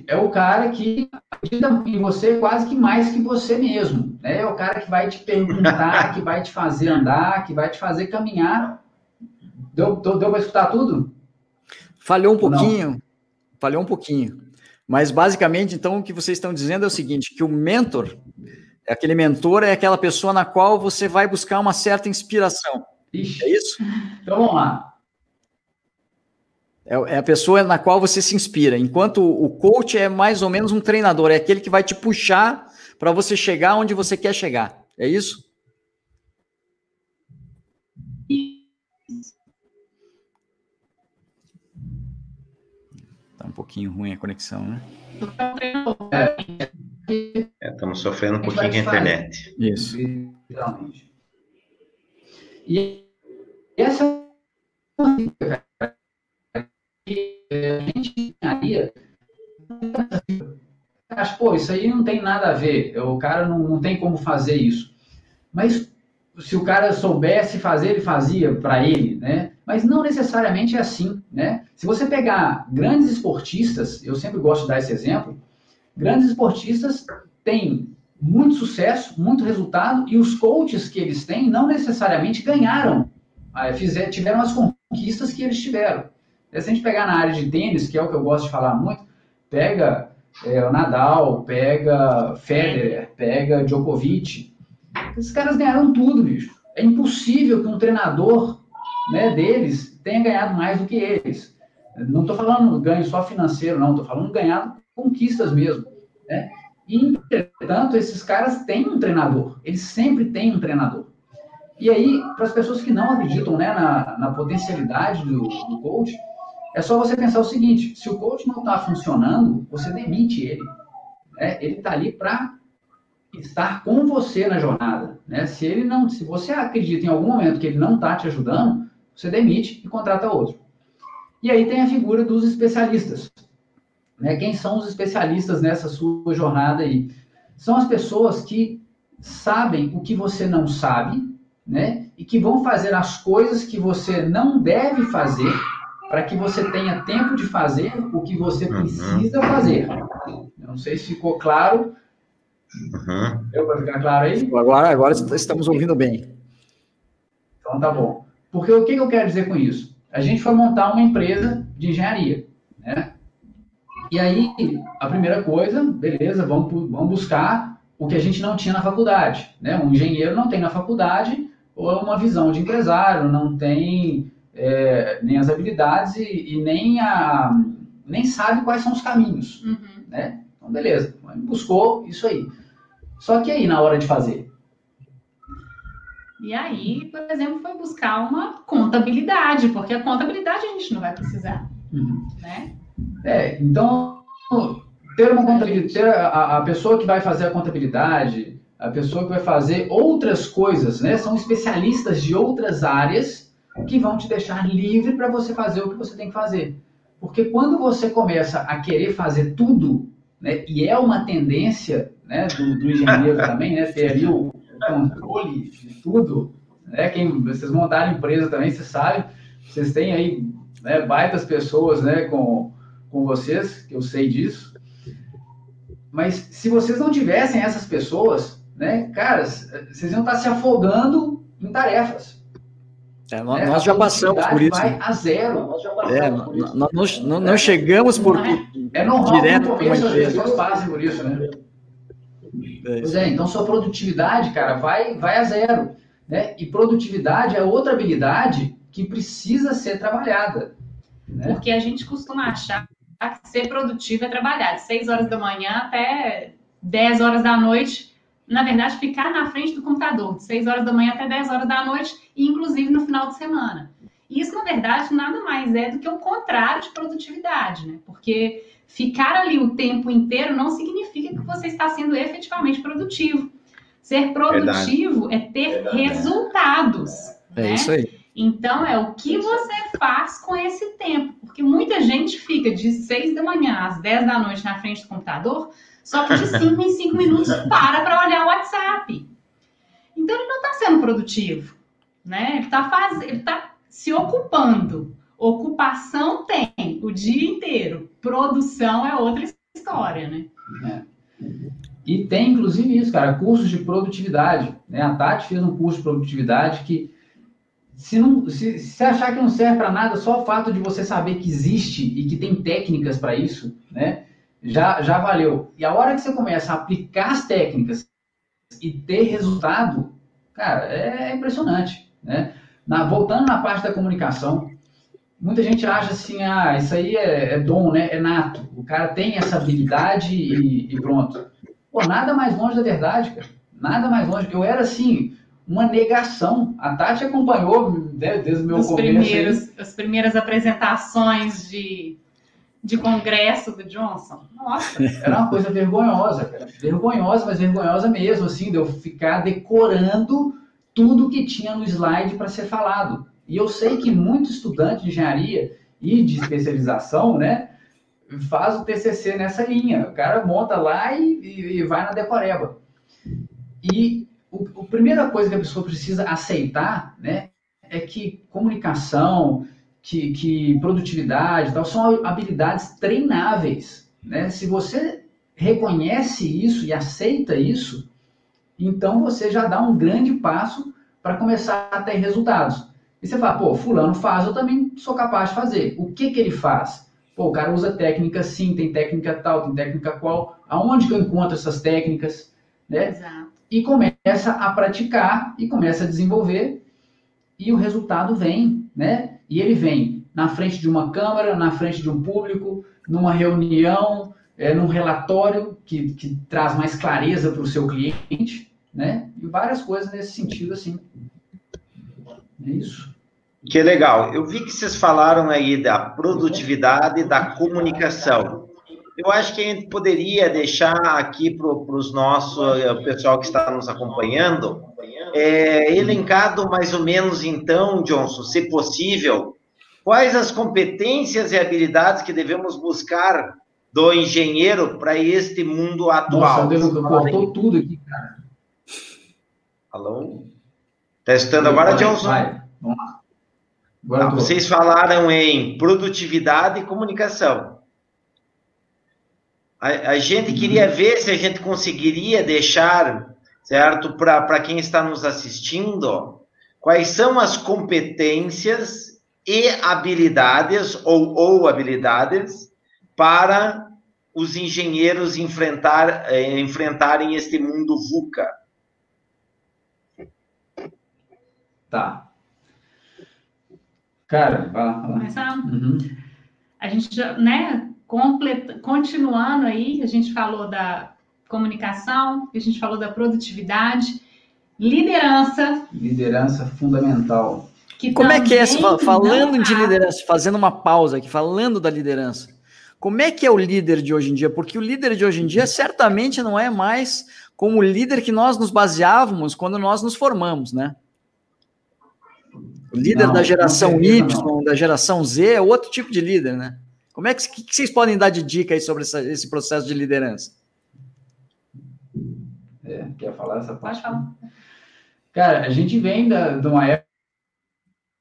é o cara que acredita em você quase que mais que você mesmo. Né? É o cara que vai te perguntar, que vai te fazer andar, que vai te fazer caminhar. Deu, deu, deu para escutar tudo? Falhou um pouquinho. Não. Falhou um pouquinho. Mas basicamente, então, o que vocês estão dizendo é o seguinte: que o mentor, aquele mentor é aquela pessoa na qual você vai buscar uma certa inspiração. Ixi. É isso? Então vamos lá. É, é a pessoa na qual você se inspira. Enquanto o coach é mais ou menos um treinador, é aquele que vai te puxar para você chegar onde você quer chegar. É isso? Pouquinho ruim a conexão, né? É, estamos sofrendo um pouquinho com a internet. Isso. E essa a gente engenharia acho, pô, isso aí não tem nada a ver, o cara não, não tem como fazer isso. Mas se o cara soubesse fazer, ele fazia para ele, né? Mas não necessariamente é assim, né? Se você pegar grandes esportistas, eu sempre gosto de dar esse exemplo, grandes esportistas têm muito sucesso, muito resultado, e os coaches que eles têm não necessariamente ganharam, ah, fizeram, tiveram as conquistas que eles tiveram. Se a gente pegar na área de tênis, que é o que eu gosto de falar muito, pega é, o Nadal, pega Federer, pega Djokovic. Esses caras ganharam tudo, bicho. É impossível que um treinador né, deles tenha ganhado mais do que eles. Não estou falando ganho só financeiro, não. Estou falando ganhado conquistas mesmo. Né? E, entretanto, esses caras têm um treinador. Eles sempre têm um treinador. E aí, para as pessoas que não acreditam né, na, na potencialidade do, do coach, é só você pensar o seguinte: se o coach não está funcionando, você demite ele. Né? Ele está ali para estar com você na jornada. Né? Se ele não, se você acredita em algum momento que ele não está te ajudando, você demite e contrata outro. E aí tem a figura dos especialistas. Né? Quem são os especialistas nessa sua jornada aí? São as pessoas que sabem o que você não sabe, né? E que vão fazer as coisas que você não deve fazer para que você tenha tempo de fazer o que você uhum. precisa fazer. Não sei se ficou claro. Uhum. Deu para ficar claro aí? Agora, agora estamos ouvindo bem. Então tá bom. Porque o que eu quero dizer com isso? A gente foi montar uma empresa de engenharia, né? E aí, a primeira coisa, beleza, vamos, vamos buscar o que a gente não tinha na faculdade, né? Um engenheiro não tem na faculdade ou uma visão de empresário, não tem é, nem as habilidades e, e, nem, a, nem sabe quais são os caminhos. Uhum. Né? Então, beleza, buscou isso aí. Só que aí, na hora de fazer? E aí, por exemplo, foi buscar uma contabilidade, porque a contabilidade a gente não vai precisar. Uhum. Né? É, então, ter uma contabilidade, ter a, a pessoa que vai fazer a contabilidade, a pessoa que vai fazer outras coisas, né? São especialistas de outras áreas que vão te deixar livre para você fazer o que você tem que fazer. Porque quando você começa a querer fazer tudo, né, e é uma tendência né, do, do engenheiro também, né, ter ali o, o controle de tudo, né? Quem vocês montaram empresa também, vocês sabem, vocês têm aí né, baitas pessoas, né, com, com vocês, que eu sei disso. Mas se vocês não tivessem essas pessoas, né, cara, vocês iam estar se afogando em tarefas. É, nós, é, nós já passamos por isso. Vai a zero. Nós já passamos é, por isso. Nós, não, não chegamos por é, é normal direto no começo as pessoas passem por isso, né? É pois é, então sua produtividade, cara, vai, vai a zero. Né? E produtividade é outra habilidade que precisa ser trabalhada. Né? Porque a gente costuma achar que ser produtivo é trabalhar de 6 horas da manhã até 10 horas da noite. Na verdade, ficar na frente do computador de 6 horas da manhã até 10 horas da noite, e inclusive no final de semana. Isso, na verdade, nada mais é do que o contrário de produtividade, né? Porque ficar ali o tempo inteiro não significa que você está sendo efetivamente produtivo. Ser produtivo Verdade. é ter Verdade. resultados. É né? isso aí. Então, é o que você faz com esse tempo. Porque muita gente fica de 6 da manhã às 10 da noite na frente do computador, só que de 5 em 5 minutos para para olhar o WhatsApp. Então, ele não está sendo produtivo. Né? Ele está faz... tá se ocupando. Ocupação tem o dia inteiro. Produção é outra história, né? É. E tem, inclusive, isso, cara, cursos de produtividade. Né? A Tati fez um curso de produtividade que, se, não, se, se achar que não serve para nada, só o fato de você saber que existe e que tem técnicas para isso, né? Já, já valeu. E a hora que você começa a aplicar as técnicas e ter resultado, cara, é impressionante, né? Na, voltando na parte da comunicação, muita gente acha assim, ah, isso aí é, é dom, né? É nato. O cara tem essa habilidade e, e, pronto. Pô, nada mais longe da verdade, cara. Nada mais longe. Eu era assim, uma negação. A Tati acompanhou né, desde o meu Os começo. Primeiros, as primeiras apresentações de, de congresso do Johnson. Nossa. Era uma coisa vergonhosa, cara. Vergonhosa, mas vergonhosa mesmo, assim, de eu ficar decorando tudo que tinha no slide para ser falado. E eu sei que muito estudante de engenharia e de especialização, né, faz o TCC nessa linha. O cara monta lá e, e, e vai na decoreba. E o, a primeira coisa que a pessoa precisa aceitar, né, é que comunicação, que, que produtividade, tal, são habilidades treináveis. Né? Se você reconhece isso e aceita isso, então você já dá um grande passo para começar a ter resultados. E você fala, pô, fulano faz, eu também sou capaz de fazer. O que que ele faz? Pô, o cara usa técnica sim, tem técnica tal, tem técnica qual. Aonde que eu encontro essas técnicas? Né? Exato. E começa a praticar e começa a desenvolver e o resultado vem, né? E ele vem na frente de uma câmera, na frente de um público, numa reunião, é, num relatório que, que traz mais clareza para o seu cliente, né? E várias coisas nesse sentido, assim. É isso. Que legal. Eu vi que vocês falaram aí da produtividade e da comunicação. Eu acho que a gente poderia deixar aqui para os nossos, eh, o pessoal que está nos acompanhando, é, elencado mais ou menos, então, Johnson, se possível, quais as competências e habilidades que devemos buscar do engenheiro para este mundo atual? Nossa, cortou tudo aqui, cara. Alô? Testando agora, Johnson. Vai, vamos lá. Tá, vocês falaram em produtividade e comunicação. A, a gente queria uhum. ver se a gente conseguiria deixar, certo, para quem está nos assistindo, quais são as competências e habilidades, ou, ou habilidades, para os engenheiros enfrentar, eh, enfrentarem este mundo VUCA. Tá. Cara, vai lá. Vai lá. Começar? Uhum. A gente já, né, completa, continuando aí, a gente falou da comunicação, a gente falou da produtividade, liderança. Liderança fundamental. Como é que é, falando de liderança, fazendo uma pausa aqui, falando da liderança, como é que é o líder de hoje em dia? Porque o líder de hoje em dia certamente não é mais como o líder que nós nos baseávamos quando nós nos formamos, né? O líder não, da geração Y, não. da geração Z, é outro tipo de líder, né? Como é que, que, que vocês podem dar de dica aí sobre essa, esse processo de liderança? É, quer falar essa parte? Pode falar. Cara, a gente vem da, de uma época,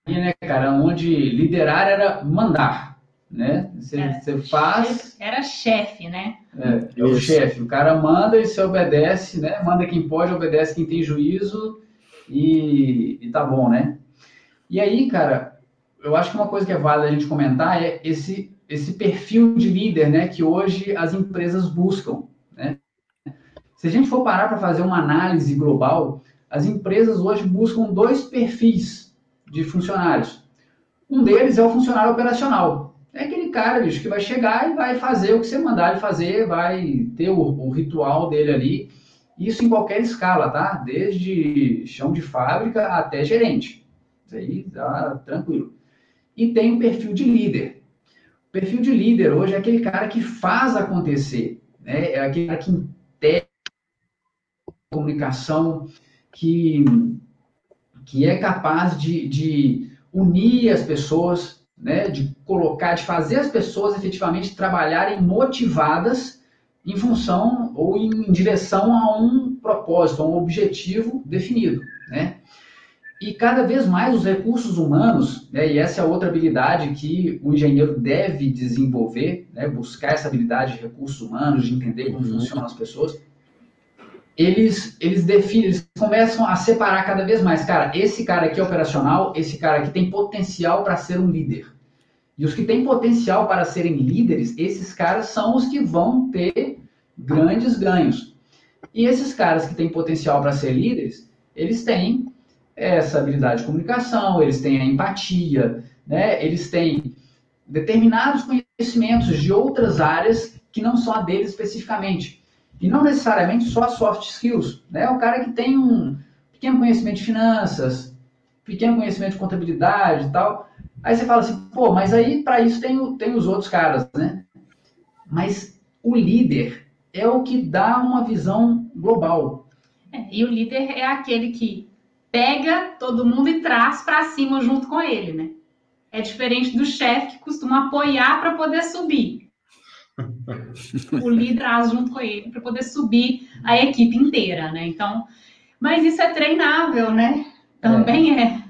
né, cara, onde liderar era mandar, né? Você, faz, Era chefe, né? é, é o chefe, o cara manda e você obedece, né? Manda quem pode, obedece quem tem juízo e, e tá bom, né? E aí, cara, eu acho que uma coisa que é válida a gente comentar é esse, esse perfil de líder, né? Que hoje as empresas buscam, né? Se a gente for parar para fazer uma análise global, as empresas hoje buscam dois perfis de funcionários. Um deles é o funcionário operacional. É aquele cara, bicho, que vai chegar e vai fazer o que você mandar ele fazer, vai ter o, o ritual dele ali. Isso em qualquer escala, tá? Desde chão de fábrica até gerente. Isso aí tá tranquilo. E tem o perfil de líder. O perfil de líder hoje é aquele cara que faz acontecer, né? É aquele cara que integra comunicação, que, que é capaz de, de unir as pessoas, né? De colocar, de fazer as pessoas efetivamente trabalharem motivadas em função ou em direção a um propósito, a um objetivo definido, né? E cada vez mais os recursos humanos, né, e essa é outra habilidade que o engenheiro deve desenvolver, né, buscar essa habilidade de recursos humanos, de entender como Uhum. funcionam as pessoas, eles, eles definem, eles começam a separar cada vez mais. Cara, esse cara aqui é operacional, esse cara aqui tem potencial para ser um líder. E os que têm potencial para serem líderes, esses caras são os que vão ter grandes ganhos. E esses caras que têm potencial para ser líderes, eles têm essa habilidade de comunicação, eles têm a empatia, né? eles têm determinados conhecimentos de outras áreas que não são a deles especificamente. E não necessariamente só soft skills. Né? O cara que tem um pequeno conhecimento de finanças, pequeno conhecimento de contabilidade e tal. Aí você fala assim, pô, mas aí para isso tem, tem os outros caras, né? Mas o líder é o que dá uma visão global. É, e o líder é aquele que pega todo mundo e traz para cima junto com ele, né? É diferente do chefe que costuma apoiar para poder subir. o líder traz junto com ele para poder subir a equipe inteira, né? Então, mas isso é treinável, né? Também é.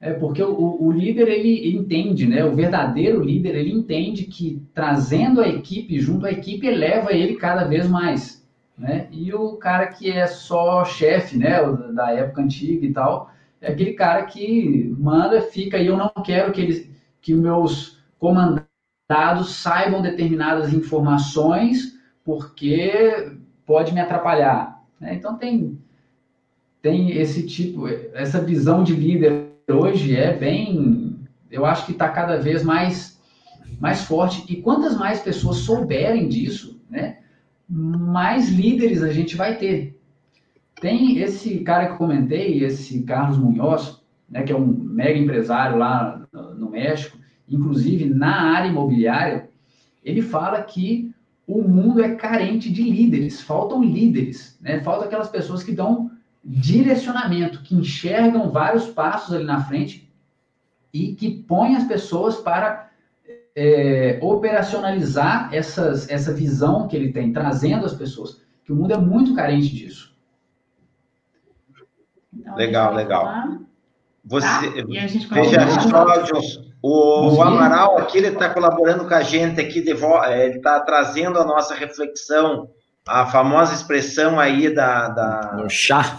É porque o, o líder ele entende, né? O verdadeiro líder ele entende que trazendo a equipe junto à equipe eleva ele cada vez mais, né? E o cara que é só chefe, né? Da época antiga e tal, é aquele cara que manda, fica e eu não quero que eles, que meus comandados saibam determinadas informações porque pode me atrapalhar, né? Então tem tem esse tipo, essa visão de líder hoje é bem, eu acho que está cada vez mais, mais forte. E quantas mais pessoas souberem disso, né, mais líderes a gente vai ter. Tem esse cara que eu comentei, esse Carlos Munhoz, né, que é um mega empresário lá no, México, inclusive na área imobiliária, ele fala que o mundo é carente de líderes, faltam líderes, né? Faltam aquelas pessoas que dão direcionamento, que enxergam vários passos ali na frente e que põem as pessoas para é, operacionalizar essas, essa visão que ele tem, trazendo as pessoas. Que o mundo é muito carente disso. Então, Legal, a gente vai legal. falar, Você, tá? E a gente veja Johnson, o, o Amaral aqui ele está colaborando com a gente aqui, vo- eh, ele está trazendo a nossa reflexão, a famosa expressão aí da, da- No chá.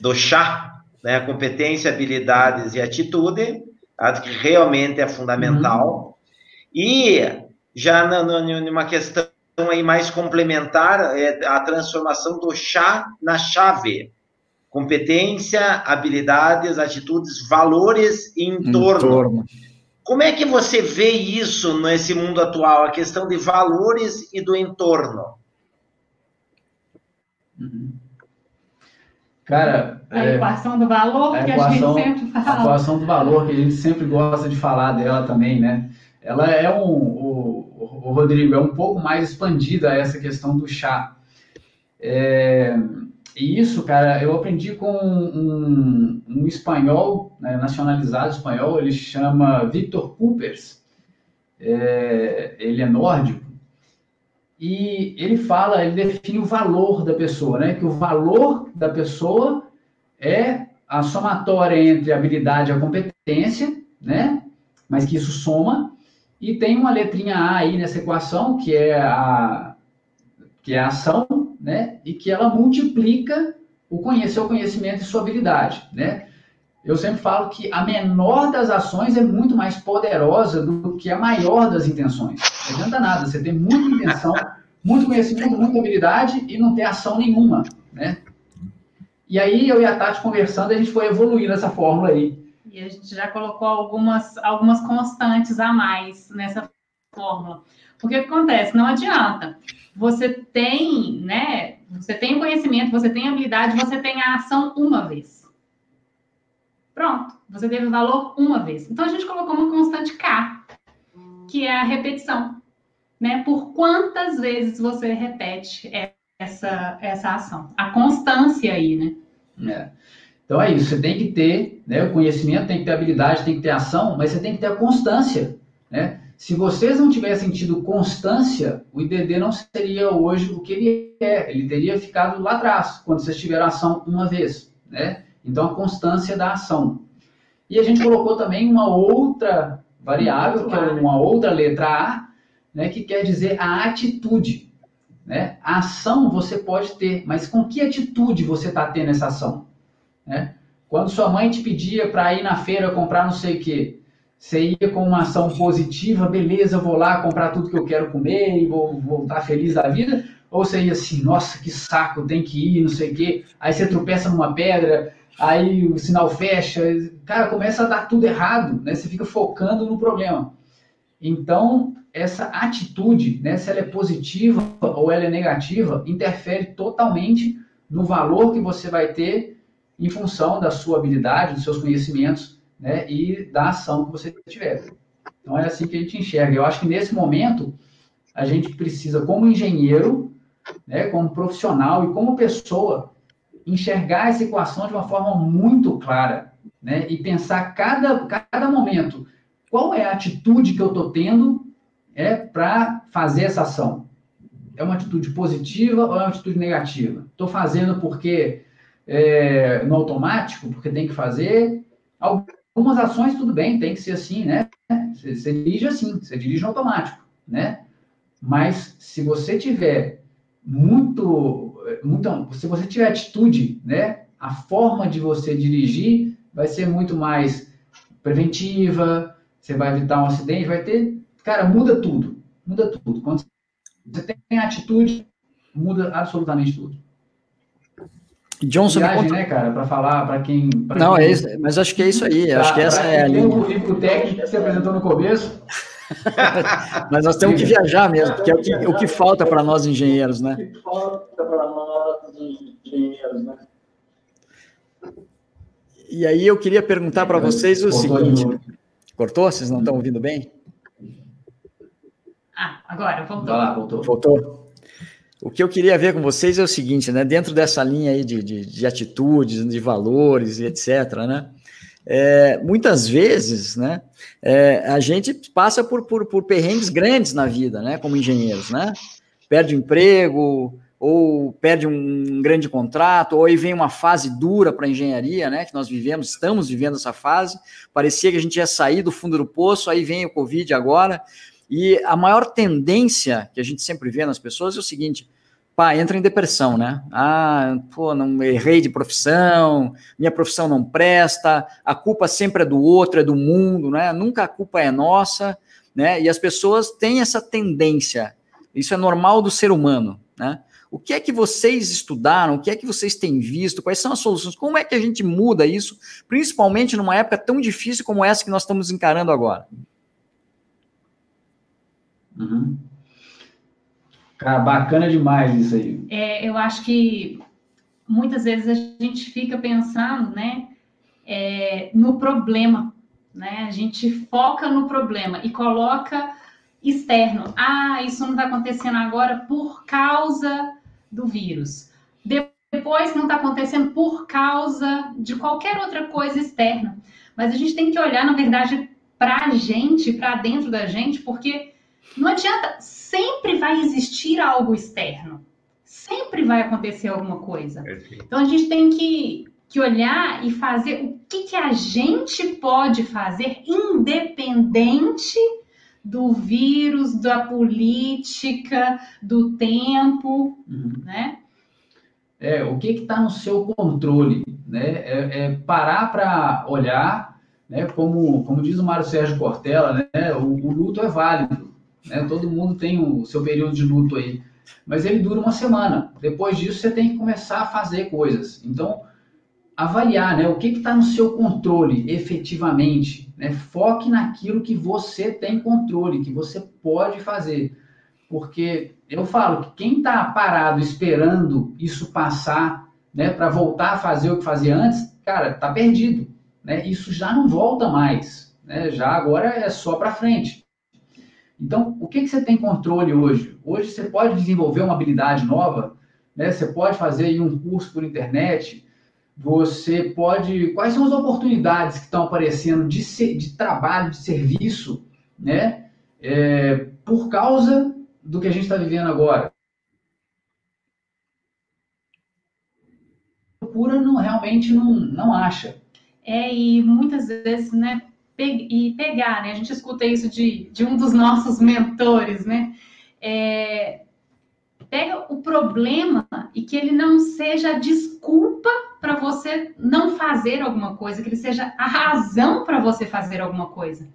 do chá, né? Competência, habilidades e atitude, acho que realmente é fundamental. E já na- na- numa questão aí mais complementar, é a transformação do chá na chave. Competência, habilidades, atitudes, valores e entorno. Entorno. Como é que você vê isso nesse mundo atual, a questão de valores e do entorno? Cara, A é, equação do valor, a que equação- a gente sempre a fala. equação do valor, que a gente sempre gosta de falar dela também, né? Ela é um, o, o Rodrigo, é um pouco mais expandida essa questão do chá. É, e isso, cara, eu aprendi com um, um espanhol, né, nacionalizado espanhol, ele chama Victor Coopers. É, ele é nórdico. E ele fala, ele define o valor da pessoa, né? Que o valor da pessoa é a somatória entre a habilidade e a competência, né? Mas que isso soma. E tem uma letrinha A aí nessa equação, que é a, que é a ação, né? E que ela multiplica o conhecer o conhecimento e sua habilidade, né? Eu sempre falo que a menor das ações é muito mais poderosa do que a maior das intenções. Não adianta nada, você tem muita intenção, muito conhecimento, muita habilidade e não ter ação nenhuma, né? E aí eu e a Tati conversando, a gente foi evoluindo essa fórmula aí. E a gente já colocou algumas, algumas constantes a mais nessa fórmula. Porque o que acontece? Não adianta. Você tem, né? Você tem conhecimento, você tem habilidade, você tem a ação uma vez. Pronto, você teve valor uma vez. Então a gente colocou uma constante K, que é a repetição. Né? Por quantas vezes você repete essa, essa ação? A constância aí, né? É. Então é isso, você tem que ter né, o conhecimento, tem que ter habilidade, tem que ter ação, mas você tem que ter a constância. Né? Se vocês não tivessem tido constância, o IDD não seria hoje o que ele é. Ele teria ficado lá atrás, quando vocês tiveram ação uma vez. Né? Então, a constância da ação. E a gente colocou também uma outra variável, que é uma outra letra A, né, que quer dizer a atitude. Né? A ação você pode ter, mas com que atitude você está tendo essa ação? Né? Quando sua mãe te pedia para ir na feira comprar não sei o quê, você ia com uma ação positiva, beleza, vou lá comprar tudo que eu quero comer e vou voltar feliz da vida, ou você ia assim, nossa, que saco, tem que ir, não sei o quê, aí você tropeça numa pedra, aí o sinal fecha, cara, começa a dar tudo errado, né? Você fica focando no problema. Então, essa atitude, né, se ela é positiva ou ela é negativa, interfere totalmente no valor que você vai ter em função da sua habilidade, dos seus conhecimentos, né, e da ação que você tiver. Então é assim que a gente enxerga. Eu acho que nesse momento a gente precisa, como engenheiro, né, como profissional e como pessoa, enxergar essa equação de uma forma muito clara, né, e pensar cada cada momento qual é a atitude que eu estou tendo é, para fazer essa ação? É uma atitude positiva ou é uma atitude negativa? Estou fazendo porque é, no automático, porque tem que fazer. Algumas ações, tudo bem, tem que ser assim, né? Você, você dirige assim, você dirige no automático, né? Mas se você tiver muito, muito, se você tiver atitude, né? A forma de você dirigir vai ser muito mais preventiva, você vai evitar um acidente, vai ter. Cara, muda tudo. Muda tudo. Quando você tem atitude, muda absolutamente tudo. Johnson, Viagem, conta... né, cara, para falar para quem. Pra Não, quem... é isso, mas acho que é isso aí. Pra, acho que essa é a linha. o currículo técnico que você apresentou no começo. mas nós temos que viajar mesmo, porque é o que, o que falta para nós engenheiros, né? O que falta para nós engenheiros, né? E aí eu queria perguntar para vocês o seguinte. Cortou? Vocês não estão ouvindo bem? Ah, agora, voltou. Ah, voltou. Voltou. O que eu queria ver com vocês é o seguinte, né? Dentro dessa linha aí de, de, de atitudes, de valores e etc., né? É, muitas vezes, né? É, a gente passa por, por, por perrengues grandes na vida, né? Como engenheiros, né? Perde o emprego, ou perde um grande contrato, ou aí vem uma fase dura para a engenharia, né? Que nós vivemos, estamos vivendo essa fase. Parecia que a gente ia sair do fundo do poço, aí vem o Covid agora. E a maior tendência que a gente sempre vê nas pessoas é o seguinte: pá, entra em depressão, né? Ah, pô, não errei de profissão, minha profissão não presta, a culpa sempre é do outro, é do mundo, né? Nunca a culpa é nossa, né? E as pessoas têm essa tendência. Isso é normal do ser humano, né? O que é que vocês estudaram? O que é que vocês têm visto? Quais são as soluções? Como é que a gente muda isso, principalmente numa época tão difícil como essa que nós estamos encarando agora? Uhum. Cara, bacana demais isso aí. É, eu acho que muitas vezes a gente fica pensando, né, é, no problema, né? A gente foca no problema e coloca externo. Ah, isso não está acontecendo agora por causa do vírus. Depois não está acontecendo por causa de qualquer outra coisa externa. Mas a gente tem que olhar, na verdade, para a gente, para dentro da gente, porque não adianta, sempre vai existir algo externo. Sempre vai acontecer alguma coisa. Então a gente tem que, que olhar e fazer o que, que a gente pode fazer independente do vírus, da política, do tempo, uhum. né? É, o que está no seu controle, né? É, é parar para olhar, né? Como, como diz o Mário Sérgio Cortella, né? O, o luto é válido, né? Todo mundo tem o seu período de luto aí, mas ele dura uma semana. Depois disso, você tem que começar a fazer coisas. Então, avaliar, né? O que está no seu controle, efetivamente, né? Foque naquilo que você tem controle, que você pode fazer, porque eu falo que quem está parado esperando isso passar, né? Para voltar a fazer o que fazia antes, cara, tá perdido, né? Isso já não volta mais, né? Já agora é só para frente. Então, o que, que você tem controle hoje? Hoje você pode desenvolver uma habilidade nova, né? Você pode fazer um curso por internet, você pode. Quais são as oportunidades que estão aparecendo de, de trabalho, de serviço, né? É, por causa do que a gente está vivendo agora. Procura não, realmente não, não acha. É, e muitas vezes, né, e pegar, né? A gente escuta isso de, de um dos nossos mentores, né? É, pega o problema e que ele não seja desculpa para você não fazer alguma coisa, que ele seja a razão para você fazer alguma coisa.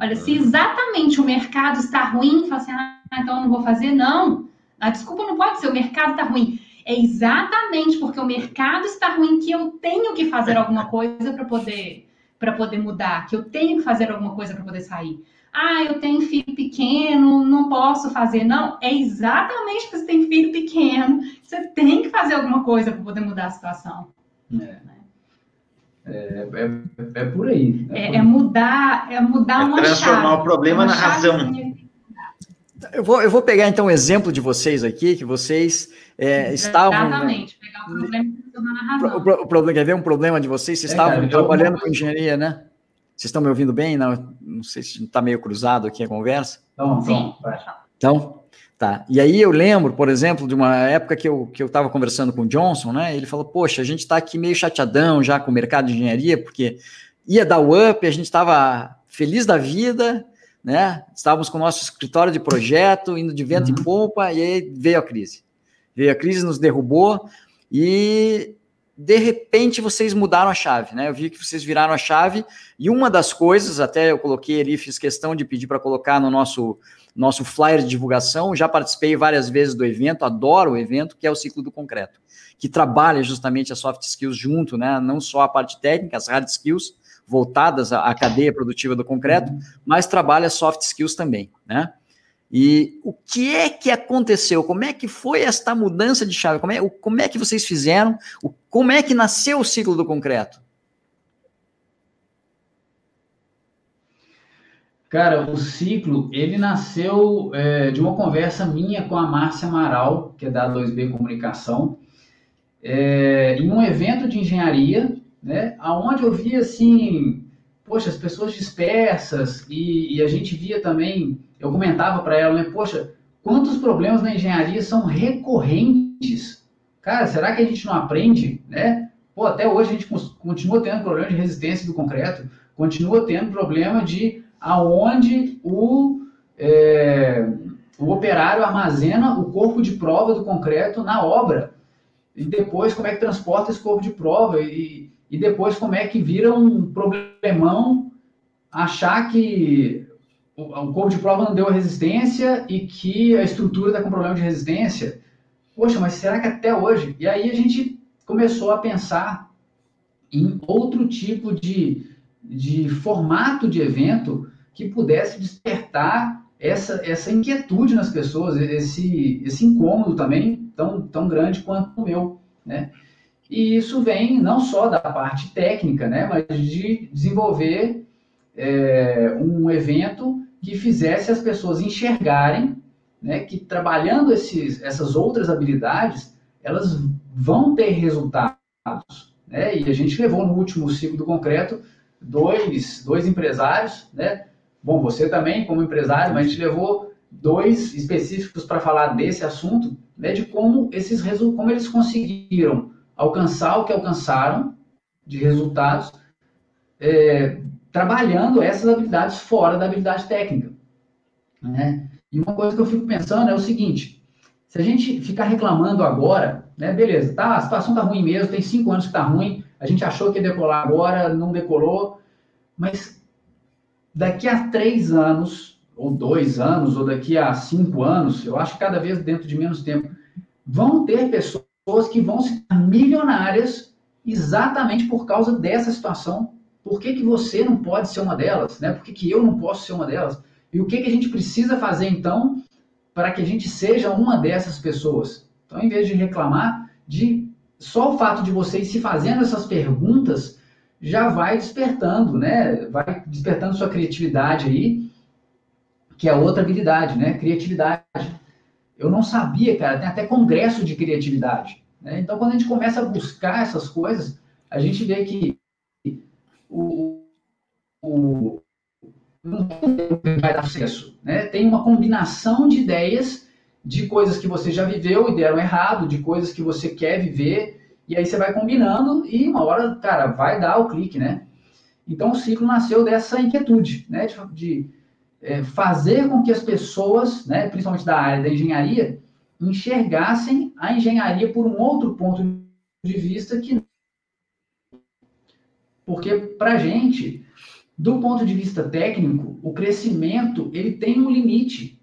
Olha, se uhum. exatamente o mercado está ruim, fala assim, ah, então eu não vou fazer, não. A desculpa não pode ser o mercado está ruim. É exatamente porque o mercado está ruim que eu tenho que fazer alguma coisa para poder para poder mudar, que eu tenho que fazer alguma coisa para poder sair. Ah, eu tenho filho pequeno, não posso fazer. Não, é exatamente porque você tem filho pequeno, você tem que fazer alguma coisa para poder mudar a situação. É. É, é, é, por aí. É, é, é mudar, é mudar é uma transformar chave, o problema na razão. Eu vou, eu vou pegar então um exemplo de vocês aqui, que vocês é, estavam. Exatamente, pegar o problema na razão. O, o, problema, quer ver um problema de vocês? Vocês estavam cara, trabalhando com engenharia, né? Vocês estão me ouvindo bem? Não, não sei se está meio cruzado aqui a conversa. Então, Sim. Então, tá. E aí eu lembro, por exemplo, de uma época que eu que eu estava conversando com o Johnson, né? Ele falou: Poxa, a gente está aqui meio chateadão já com o mercado de engenharia, porque ia dar o up, a gente estava feliz da vida, né? Estávamos com o nosso escritório de projeto, indo de vento uhum. em pompa, e aí veio a crise. Veio a crise, nos derrubou, e de repente vocês mudaram a chave, né? Eu vi que vocês viraram a chave e uma das coisas, até eu coloquei ali, fiz questão de pedir para colocar no nosso nosso flyer de divulgação. Já participei várias vezes do evento, adoro o evento, que é o ciclo do concreto, que trabalha justamente as soft skills junto, né? Não só a parte técnica, as hard skills voltadas à, cadeia produtiva do concreto, uhum. mas trabalha soft skills também, né? E o que é que aconteceu? Como é que foi esta mudança de chave? Como é, como é que vocês fizeram? Como é que nasceu o ciclo do concreto? Cara, o ciclo, ele nasceu é, de uma conversa minha com a Márcia Amaral, que é da 2B Comunicação, é, em um evento de engenharia, né, onde eu via assim, poxa, as pessoas dispersas, e, e a gente via também eu comentava para ela, né, poxa, quantos problemas na engenharia são recorrentes? Cara, será que a gente não aprende, né? Pô, até hoje a gente continua tendo problema de resistência do concreto, continua tendo problema de aonde o, é, o operário armazena o corpo de prova do concreto na obra. E depois como é que transporta esse corpo de prova e, e depois como é que vira um problemão achar que o corpo de prova não deu resistência e que a estrutura está com problema de resistência. Poxa, mas será que até hoje? E aí a gente começou a pensar em outro tipo de, de formato de evento que pudesse despertar essa, essa inquietude nas pessoas, esse, esse incômodo também tão, tão grande quanto o meu, né? E isso vem não só da parte técnica, né, mas de desenvolver é, um evento que fizesse as pessoas enxergarem né, que trabalhando esses, essas outras habilidades, elas vão ter resultados. Né? E a gente levou no último ciclo do concreto dois, dois empresários, né? Bom, você também como empresário, mas a gente levou dois específicos para falar desse assunto, né, de como esses como eles conseguiram alcançar o que alcançaram, de resultados é, trabalhando essas habilidades fora da habilidade técnica. Né? E uma coisa que eu fico pensando é o seguinte: se a gente ficar reclamando agora, né, beleza, tá, a situação tá ruim mesmo, tem cinco anos que tá ruim, a gente achou que ia decolar agora, não decolou, mas daqui a três anos, ou dois anos, ou daqui a cinco anos, eu acho que cada vez dentro de menos tempo, vão ter pessoas que vão se milionárias exatamente por causa dessa situação. Por que, que você não pode ser uma delas? Né? Por que, que eu não posso ser uma delas? E o que, que a gente precisa fazer, então, para que a gente seja uma dessas pessoas? Então, em vez de reclamar, de só o fato de vocês se fazendo essas perguntas já vai despertando, né? Vai despertando sua criatividade aí, que é outra habilidade, né? Criatividade. Eu não sabia, cara, tem até congresso de criatividade. Né? Então, quando a gente começa a buscar essas coisas, a gente vê que o, o, não vai dar sucesso. Né? Tem uma combinação de ideias de coisas que você já viveu e deram errado, de coisas que você quer viver, e aí você vai combinando e uma hora, cara, vai dar o clique, né? Então o ciclo nasceu dessa inquietude, né? De, de é, fazer com que as pessoas, né, principalmente da área da engenharia, enxergassem a engenharia por um outro ponto de vista que porque para gente, do ponto de vista técnico, o crescimento ele tem um limite,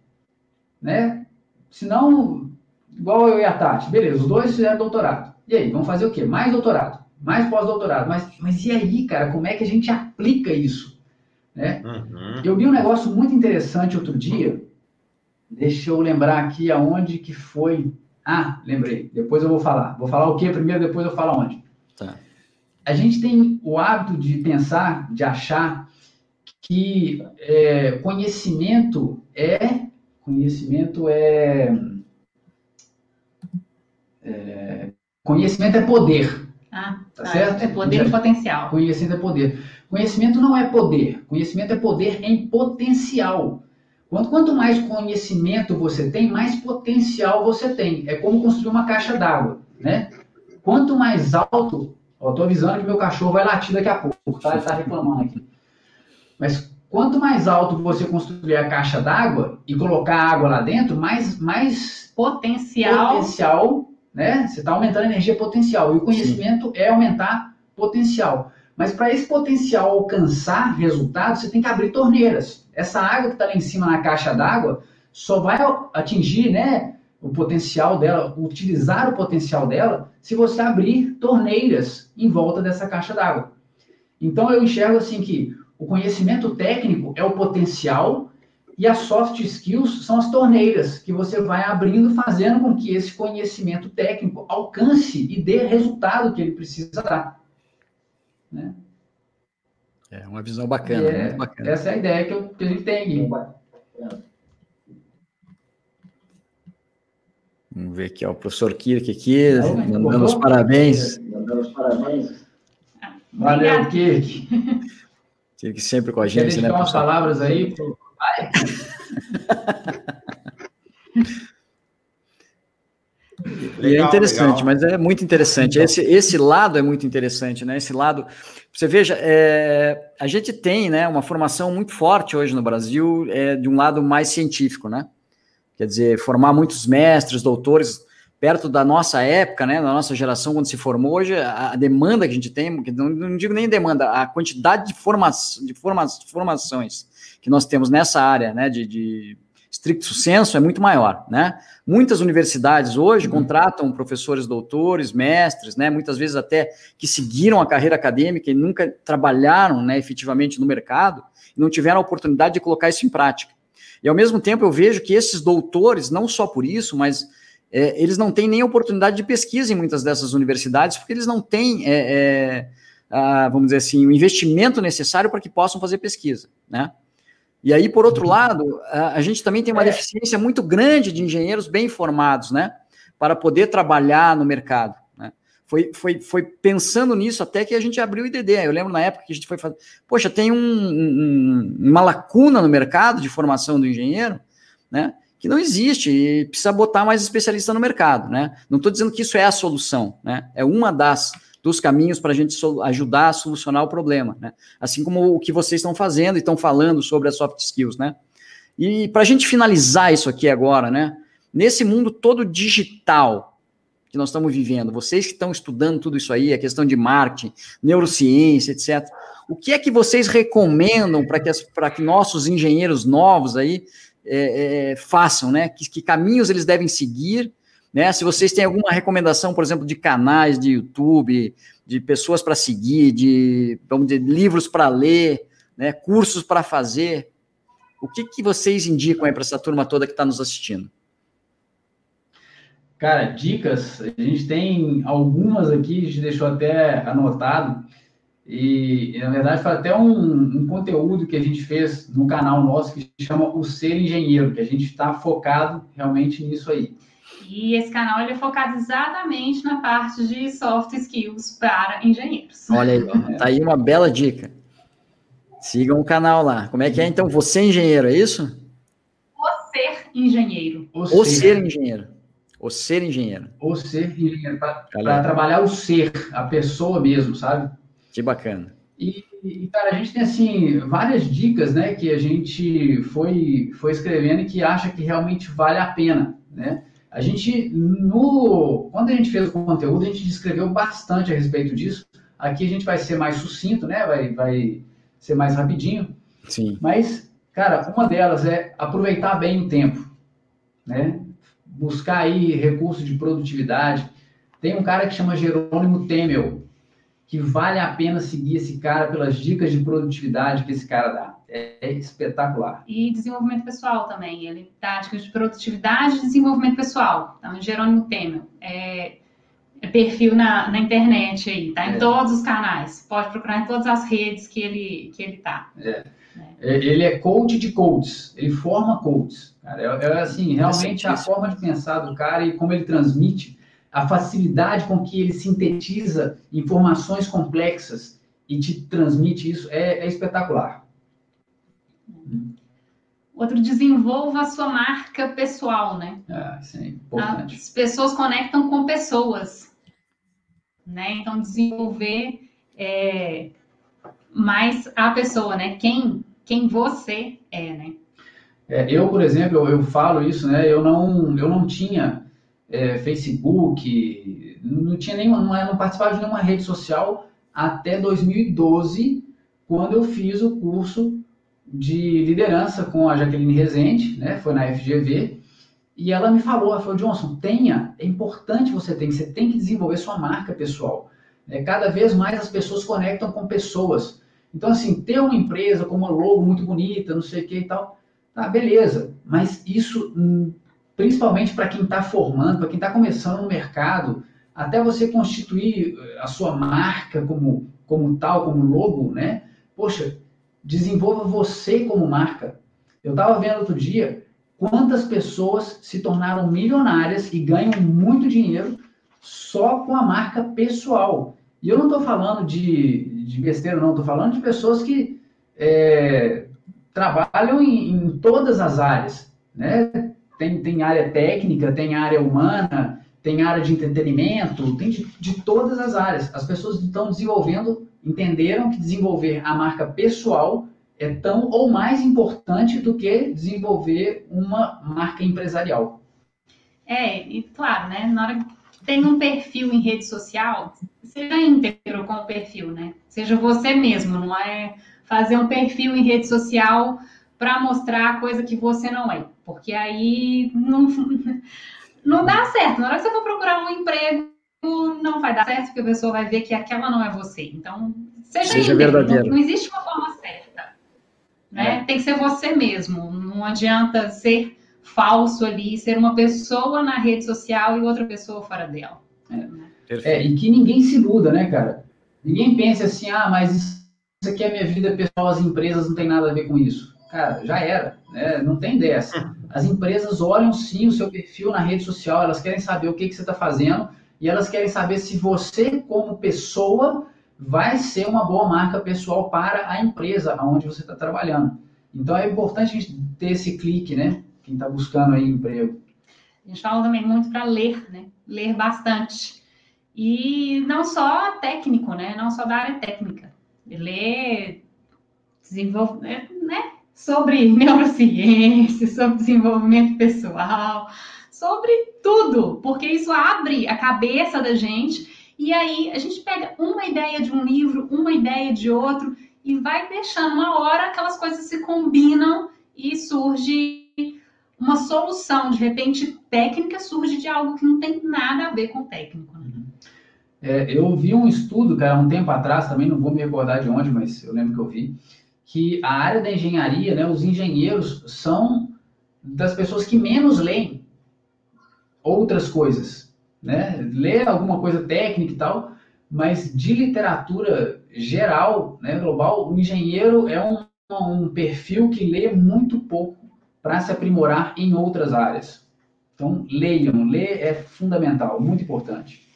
né? Senão, igual eu e a Tati, beleza, os dois fizeram doutorado. E aí, vamos fazer o quê? Mais doutorado, mais pós-doutorado. Mas, mas e aí, cara, como é que a gente aplica isso? Né? Uhum. Eu vi um negócio muito interessante outro dia. Deixa eu lembrar aqui aonde que foi. Ah, lembrei. Depois eu vou falar. Vou falar o que primeiro, depois eu falo aonde. Tá. A gente tem o hábito de pensar, de achar que é, conhecimento é conhecimento é, é conhecimento é poder. Ah, tá, tá certo? É poder e potencial. Conhecimento é poder. Conhecimento não é poder. Conhecimento é poder em potencial. Quanto, quanto mais conhecimento você tem, mais potencial você tem. É como construir uma caixa d'água, né? Quanto mais alto, eu tô avisando que meu cachorro vai latir daqui a pouco, tá? Ele tá reclamando aqui. Mas quanto mais alto você construir a caixa d'água e colocar água lá dentro, mais, mais potencial, potencial né? Você está aumentando a energia potencial. E o conhecimento Sim. é aumentar potencial. Mas para esse potencial alcançar resultados, você tem que abrir torneiras. Essa água que está lá em cima na caixa d'água só vai atingir né, o potencial dela, utilizar o potencial dela, se você abrir torneiras em volta dessa caixa d'água. Então eu enxergo assim que o conhecimento técnico é o potencial e as soft skills são as torneiras que você vai abrindo, fazendo com que esse conhecimento técnico alcance e dê resultado que ele precisa dar. Né? É uma visão bacana, é, bacana. Essa é a ideia que, eu, que a gente tem aqui. Vamos ver aqui, ó, o professor Kirk aqui, mandando os parabéns. Mandando os parabéns. Valeu, Kirk. Kirk sempre com a gente, Quer né? umas palavras aí Legal, é interessante, legal. mas é muito interessante. Esse, esse lado é muito interessante, né? Esse lado, você veja, é, a gente tem, né, uma formação muito forte hoje no Brasil é, de um lado mais científico, né? Quer dizer, formar muitos mestres, doutores perto da nossa época, né, da nossa geração quando se formou hoje, a, demanda que a gente tem, não, não digo nem demanda, a quantidade de, forma, de forma, formações que nós temos nessa área, né, de, de stricto senso é muito maior, né? Muitas universidades hoje uhum. contratam professores doutores, mestres, né? Muitas vezes até que seguiram a carreira acadêmica e nunca trabalharam, né, efetivamente no mercado, e não tiveram a oportunidade de colocar isso em prática. E ao mesmo tempo eu vejo que esses doutores, não só por isso, mas é, eles não têm nem oportunidade de pesquisa em muitas dessas universidades, porque eles não têm, é, é, a, vamos dizer assim, o investimento necessário para que possam fazer pesquisa, né? E aí, por outro lado, a, a gente também tem uma é. deficiência muito grande de engenheiros bem formados, né? Para poder trabalhar no mercado. Foi, foi, foi pensando nisso até que a gente abriu o IDD. Eu lembro na época que a gente foi fazer. Poxa, tem um, um, uma lacuna no mercado de formação do engenheiro, né? Que não existe e precisa botar mais especialista no mercado, né? Não estou dizendo que isso é a solução, né? É uma das dos caminhos para a gente ajudar a solucionar o problema, né? Assim como o que vocês estão fazendo e estão falando sobre as soft skills, né? E para a gente finalizar isso aqui agora, né? Nesse mundo todo digital que nós estamos vivendo, vocês que estão estudando tudo isso aí, a questão de marketing, neurociência, etc. O que é que vocês recomendam para que, que nossos engenheiros novos aí é, é, façam, né? Que, que caminhos eles devem seguir né? Se vocês têm alguma recomendação, por exemplo, de canais de YouTube, de pessoas para seguir, de, vamos dizer, livros para ler, né? cursos para fazer, o que, que vocês indicam aí para essa turma toda que está nos assistindo? Cara, dicas, a gente tem algumas aqui, a gente deixou até anotado, e na verdade foi até um, um conteúdo que a gente fez no canal nosso que chama O Ser Engenheiro, que a gente está focado realmente nisso aí. E esse canal ele é focado exatamente na parte de soft skills para engenheiros. Olha aí, tá aí uma bela dica. Sigam o canal lá. Como é que é então? Você é engenheiro, é isso? O ser engenheiro. O, o ser. ser engenheiro. O ser engenheiro. O ser engenheiro. Para trabalhar o ser, a pessoa mesmo, sabe? Que bacana. E, e, cara, a gente tem, assim, várias dicas, né, que a gente foi, foi escrevendo e que acha que realmente vale a pena, né? A gente, no, quando a gente fez o conteúdo, a gente descreveu bastante a respeito disso. Aqui a gente vai ser mais sucinto, né? Vai, vai ser mais rapidinho. Sim. Mas, cara, uma delas é aproveitar bem o tempo, né? Buscar aí recursos de produtividade. Tem um cara que chama Jerônimo Temel, que vale a pena seguir esse cara pelas dicas de produtividade que esse cara dá é espetacular. E desenvolvimento pessoal também. Ele táticas de produtividade e desenvolvimento pessoal. Então, Jerônimo Temer. É, é perfil na, na internet aí, tá? Em é. todos os canais. Pode procurar em todas as redes que ele, que ele tá. É. é. Ele é coach de coaches. Ele forma coaches. Cara, é, é assim, realmente a forma de pensar do cara e como ele transmite, a facilidade com que ele sintetiza informações complexas e te transmite isso é, é espetacular. Outro, desenvolva a sua marca pessoal, né? Ah, isso é importante. As pessoas conectam com pessoas, né? Então, desenvolver é, mais a pessoa, né? Quem, quem você é, né? É, eu, por exemplo, eu, eu, falo isso, né? Eu não, eu não tinha é, Facebook, não tinha nenhuma, não, não participava de nenhuma rede social até 2012, quando eu fiz o curso de liderança com a Jaqueline Rezende, né? Foi na FGV. E ela me falou, ela falou, Johnson, tenha, é importante você ter, você tem que desenvolver sua marca pessoal. É, cada vez mais as pessoas conectam com pessoas. Então, assim, ter uma empresa com uma logo muito bonita, não sei o que e tal, tá, beleza. Mas isso, hum, principalmente para quem está formando, para quem está começando no mercado, até você constituir eh, a sua marca como, como tal, como logo, né? Poxa, Desenvolva você como marca. Eu estava vendo outro dia quantas pessoas se tornaram milionárias e ganham muito dinheiro só com a marca pessoal. E eu não estou falando de, de besteira, não. Estou falando de pessoas que é, trabalham em, em, todas as áreas. Né? Tem, tem área técnica, tem área humana, tem área de entretenimento, tem de, de todas as áreas. As pessoas estão desenvolvendo entenderam que desenvolver a marca pessoal é tão ou mais importante do que desenvolver uma marca empresarial. É, e claro, né? Na hora que tem um perfil em rede social, seja íntegro com o perfil, né? Seja você mesmo, não é fazer um perfil em rede social para mostrar coisa que você não é. Porque aí não, não dá certo. Na hora que você for procurar um emprego, não vai dar certo, porque a pessoa vai ver que aquela não é você. Então, seja, seja verdadeiro. Não, não, existe uma forma certa. Né? É. Tem que ser você mesmo. Não adianta ser falso ali, ser uma pessoa na rede social e outra pessoa fora dela. É. é, e que ninguém se iluda, né, cara? Ninguém pense assim, ah, mas isso aqui é minha vida pessoal, as empresas não tem nada a ver com isso. Cara, já era, né? não tem dessa. As empresas olham sim o seu perfil na rede social, elas querem saber o que, que você está fazendo e elas querem saber se você, como pessoa, vai ser uma boa marca pessoal para a empresa onde você está trabalhando. Então é importante a gente ter esse clique, né? Quem está buscando aí emprego. A gente fala também muito para ler, né? Ler bastante. E não só técnico, né? Não só da área técnica. Ele desenvolve, né? Sobre neurociência, sobre desenvolvimento pessoal, sobre tudo, porque isso abre a cabeça da gente e aí a gente pega uma ideia de um livro, uma ideia de outro e vai deixando uma hora aquelas coisas se combinam e surge uma solução. De repente, técnica surge de algo que não tem nada a ver com técnico. É, eu vi um estudo, cara, um tempo atrás, também não vou me recordar de onde, mas eu lembro que eu vi, que a área da engenharia, né, os engenheiros são das pessoas que menos leem outras coisas, né? Lê alguma coisa técnica e tal, mas de literatura geral, né, global, o engenheiro é um, um perfil que lê muito pouco para se aprimorar em outras áreas. Então, leiam, ler é fundamental, muito importante.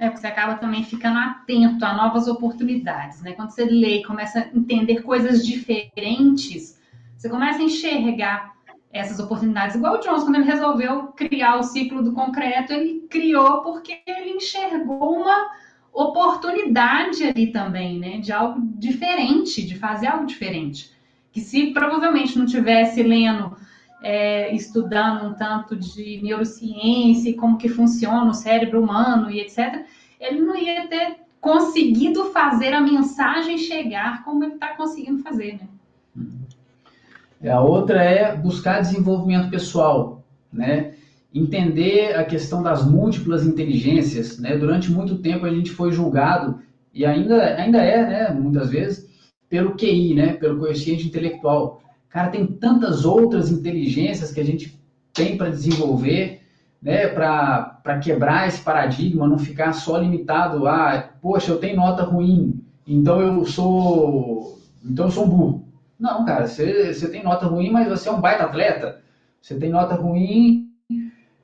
É, porque você acaba também ficando atento a novas oportunidades, né? Quando você lê e começa a entender coisas diferentes, você começa a enxergar essas oportunidades. Igual o Jones, quando ele resolveu criar o ciclo do concreto, ele criou porque ele enxergou uma oportunidade ali também, né? De algo diferente, de fazer algo diferente. Que se provavelmente não tivesse lendo é, estudando um tanto de neurociência e como que funciona o cérebro humano e etc., ele não ia ter conseguido fazer a mensagem chegar como ele está conseguindo fazer, né? É, a outra é buscar desenvolvimento pessoal, né? Entender a questão das múltiplas inteligências, né? Durante muito tempo a gente foi julgado e ainda, ainda é, né? Muitas vezes pelo QI, né? Pelo coeficiente intelectual. Cara, tem tantas outras inteligências que a gente tem para desenvolver, né, para quebrar esse paradigma, não ficar só limitado a, poxa, eu tenho nota ruim, então eu sou, então eu sou um burro. Não, cara, você, você tem nota ruim, mas você é um baita atleta. Você tem nota ruim,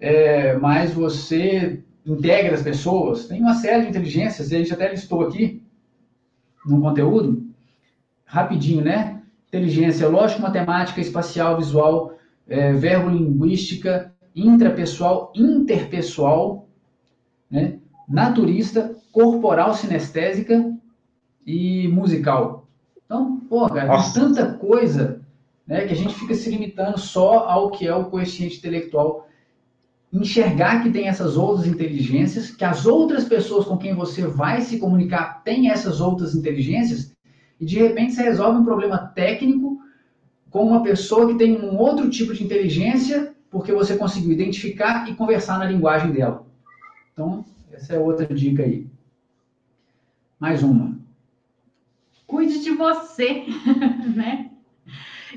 é, mas você integra as pessoas. Tem uma série de inteligências, a gente até listou aqui no conteúdo, rapidinho, né? Inteligência lógico-matemática, espacial, visual, é, verbo-linguística, intrapessoal, interpessoal, né? naturista, corporal sinestésica e musical. Então, pô, cara, tem tanta coisa né, que a gente fica se limitando só ao que é o coeficiente intelectual. Enxergar que tem essas outras inteligências, que as outras pessoas com quem você vai se comunicar têm essas outras inteligências, e de repente você resolve um problema técnico com uma pessoa que tem um outro tipo de inteligência, porque você conseguiu identificar e conversar na linguagem dela. Então, essa é outra dica aí. Mais uma. Cuide de você, né?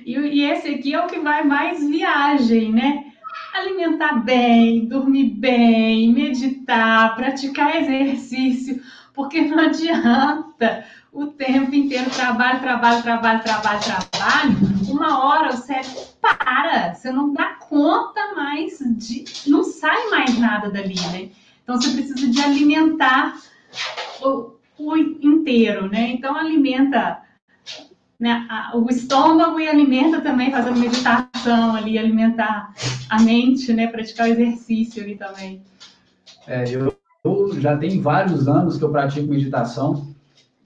E, e esse aqui é o que vai mais viagem, né? alimentar bem, dormir bem, meditar, praticar exercício, porque não adianta o tempo inteiro, trabalho, trabalho, trabalho, trabalho, trabalho, uma hora o cérebro para, você não dá conta mais de. não sai mais nada dali, né? Então você precisa de alimentar o, o inteiro, né? Então alimenta né, o estômago e alimenta também fazendo meditação ali, alimentar a mente, né? Praticar o exercício ali também. É, eu, eu já tenho vários anos que eu pratico meditação.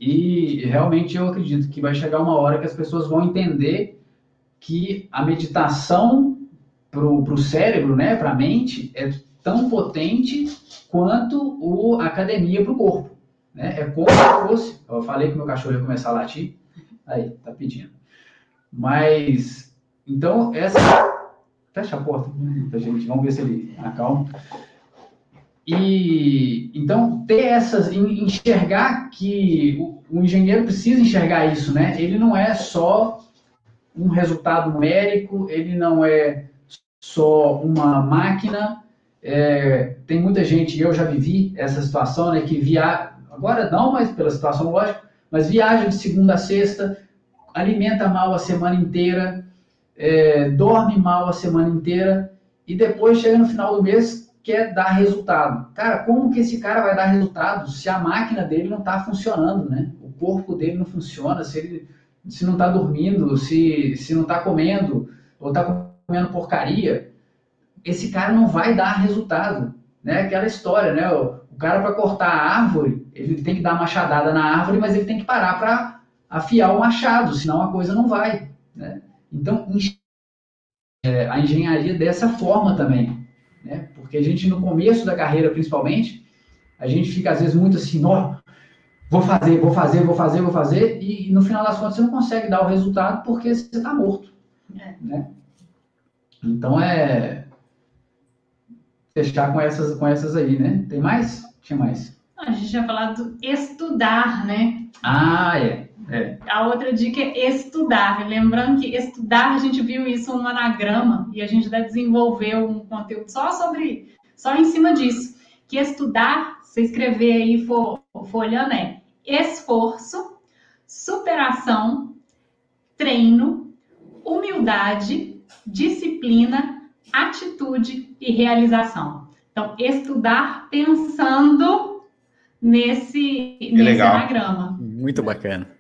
E realmente eu acredito que vai chegar uma hora que as pessoas vão entender que a meditação para o cérebro, né, para a mente, é tão potente quanto o, a academia para o corpo. Né? É como se fosse. Eu falei que meu cachorro ia começar a latir. Aí, tá pedindo. Mas, então, essa. Fecha a porta gente, vamos ver se ele acalma. E então ter essas, enxergar que o, o, engenheiro precisa enxergar isso, né? Ele não é só um resultado numérico, ele não é só uma máquina. É, tem muita gente, eu já vivi essa situação, né? Que via, agora não, mas pela situação lógica, mas viaja de segunda a sexta, alimenta mal a semana inteira, é, dorme mal a semana inteira e depois chega no final do mês quer dar resultado. Cara, como que esse cara vai dar resultado se a máquina dele não está funcionando, né? O corpo dele não funciona, se ele se não está dormindo, se, se não está comendo, ou está comendo porcaria, esse cara não vai dar resultado. Né? Aquela história, né? O, O cara, para cortar a árvore, ele tem que dar uma machadada na árvore, mas ele tem que parar para afiar o machado, senão a coisa não vai. Né? Então, é, a engenharia dessa forma também. Né? Porque a gente, no começo da carreira, principalmente, a gente fica, às vezes, muito assim, ó, vou fazer, vou fazer, vou fazer, vou fazer, e, no final das contas você não consegue dar o resultado porque você está morto. É. Né? Então, é fechar com essas, com essas aí, né? Tem mais? Tinha mais. A gente tinha falado estudar, né? Ah, é. É. A outra dica é estudar. Lembrando que estudar, a gente viu isso no anagrama e a gente deve desenvolver um conteúdo só sobre, só em cima disso. Que estudar, você escrever aí, for, for olhando, é esforço, superação, treino, humildade, disciplina, atitude e realização. Então, estudar pensando nesse, nesse anagrama. Muito bacana.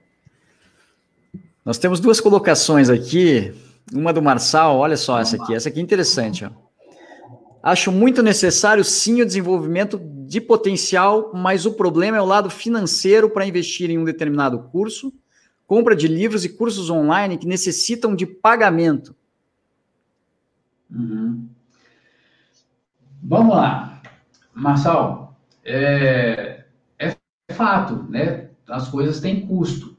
Nós temos duas colocações aqui. Uma do Marçal, olha só essa aqui. Essa aqui é interessante. Ó. Acho muito necessário, sim, o desenvolvimento de potencial, mas o problema é o lado financeiro para investir em um determinado curso, compra de livros e cursos online que necessitam de pagamento. Uhum. Vamos lá. Marçal, é, é fato, né? As coisas têm custo?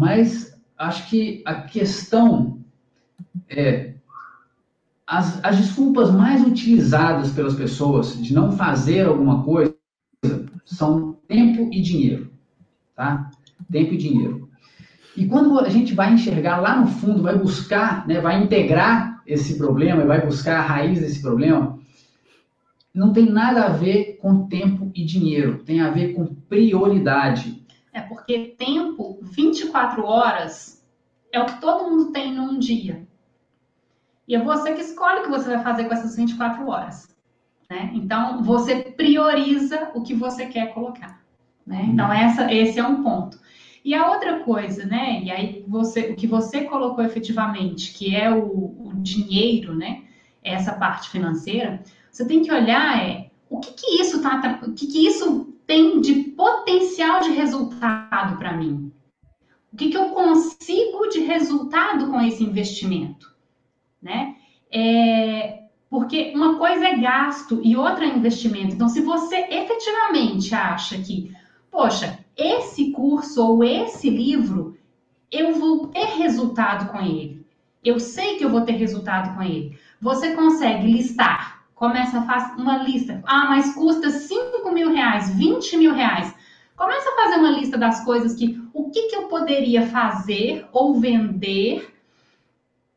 Mas acho que a questão é as, as desculpas mais utilizadas pelas pessoas de não fazer alguma coisa são tempo e dinheiro, tá? Tempo e dinheiro. E quando a gente vai enxergar lá no fundo, vai buscar, né, vai integrar esse problema, vai buscar a raiz desse problema, não tem nada a ver com tempo e dinheiro, tem a ver com prioridade. É porque tempo, 24 horas, é o que todo mundo tem num dia. E é você que escolhe o que você vai fazer com essas 24 horas. Né? Então, você prioriza o que você quer colocar. Né? Então, uhum. essa, esse é um ponto. E a outra coisa, né? E aí você, o que você colocou efetivamente, que é o, o dinheiro, né? Essa parte financeira, você tem que olhar é o que, que isso tá o que, que isso tem de potencial de resultado para mim? O que, que eu consigo de resultado com esse investimento? Né? É, porque uma coisa é gasto e outra é investimento. Então, se você efetivamente acha que, poxa, esse curso ou esse livro, eu vou ter resultado com ele. Eu sei que eu vou ter resultado com ele. Você consegue listar Começa a fazer uma lista. Ah, mas custa 5 mil reais, 20 mil reais. Começa a fazer uma lista das coisas que o que, que eu poderia fazer ou vender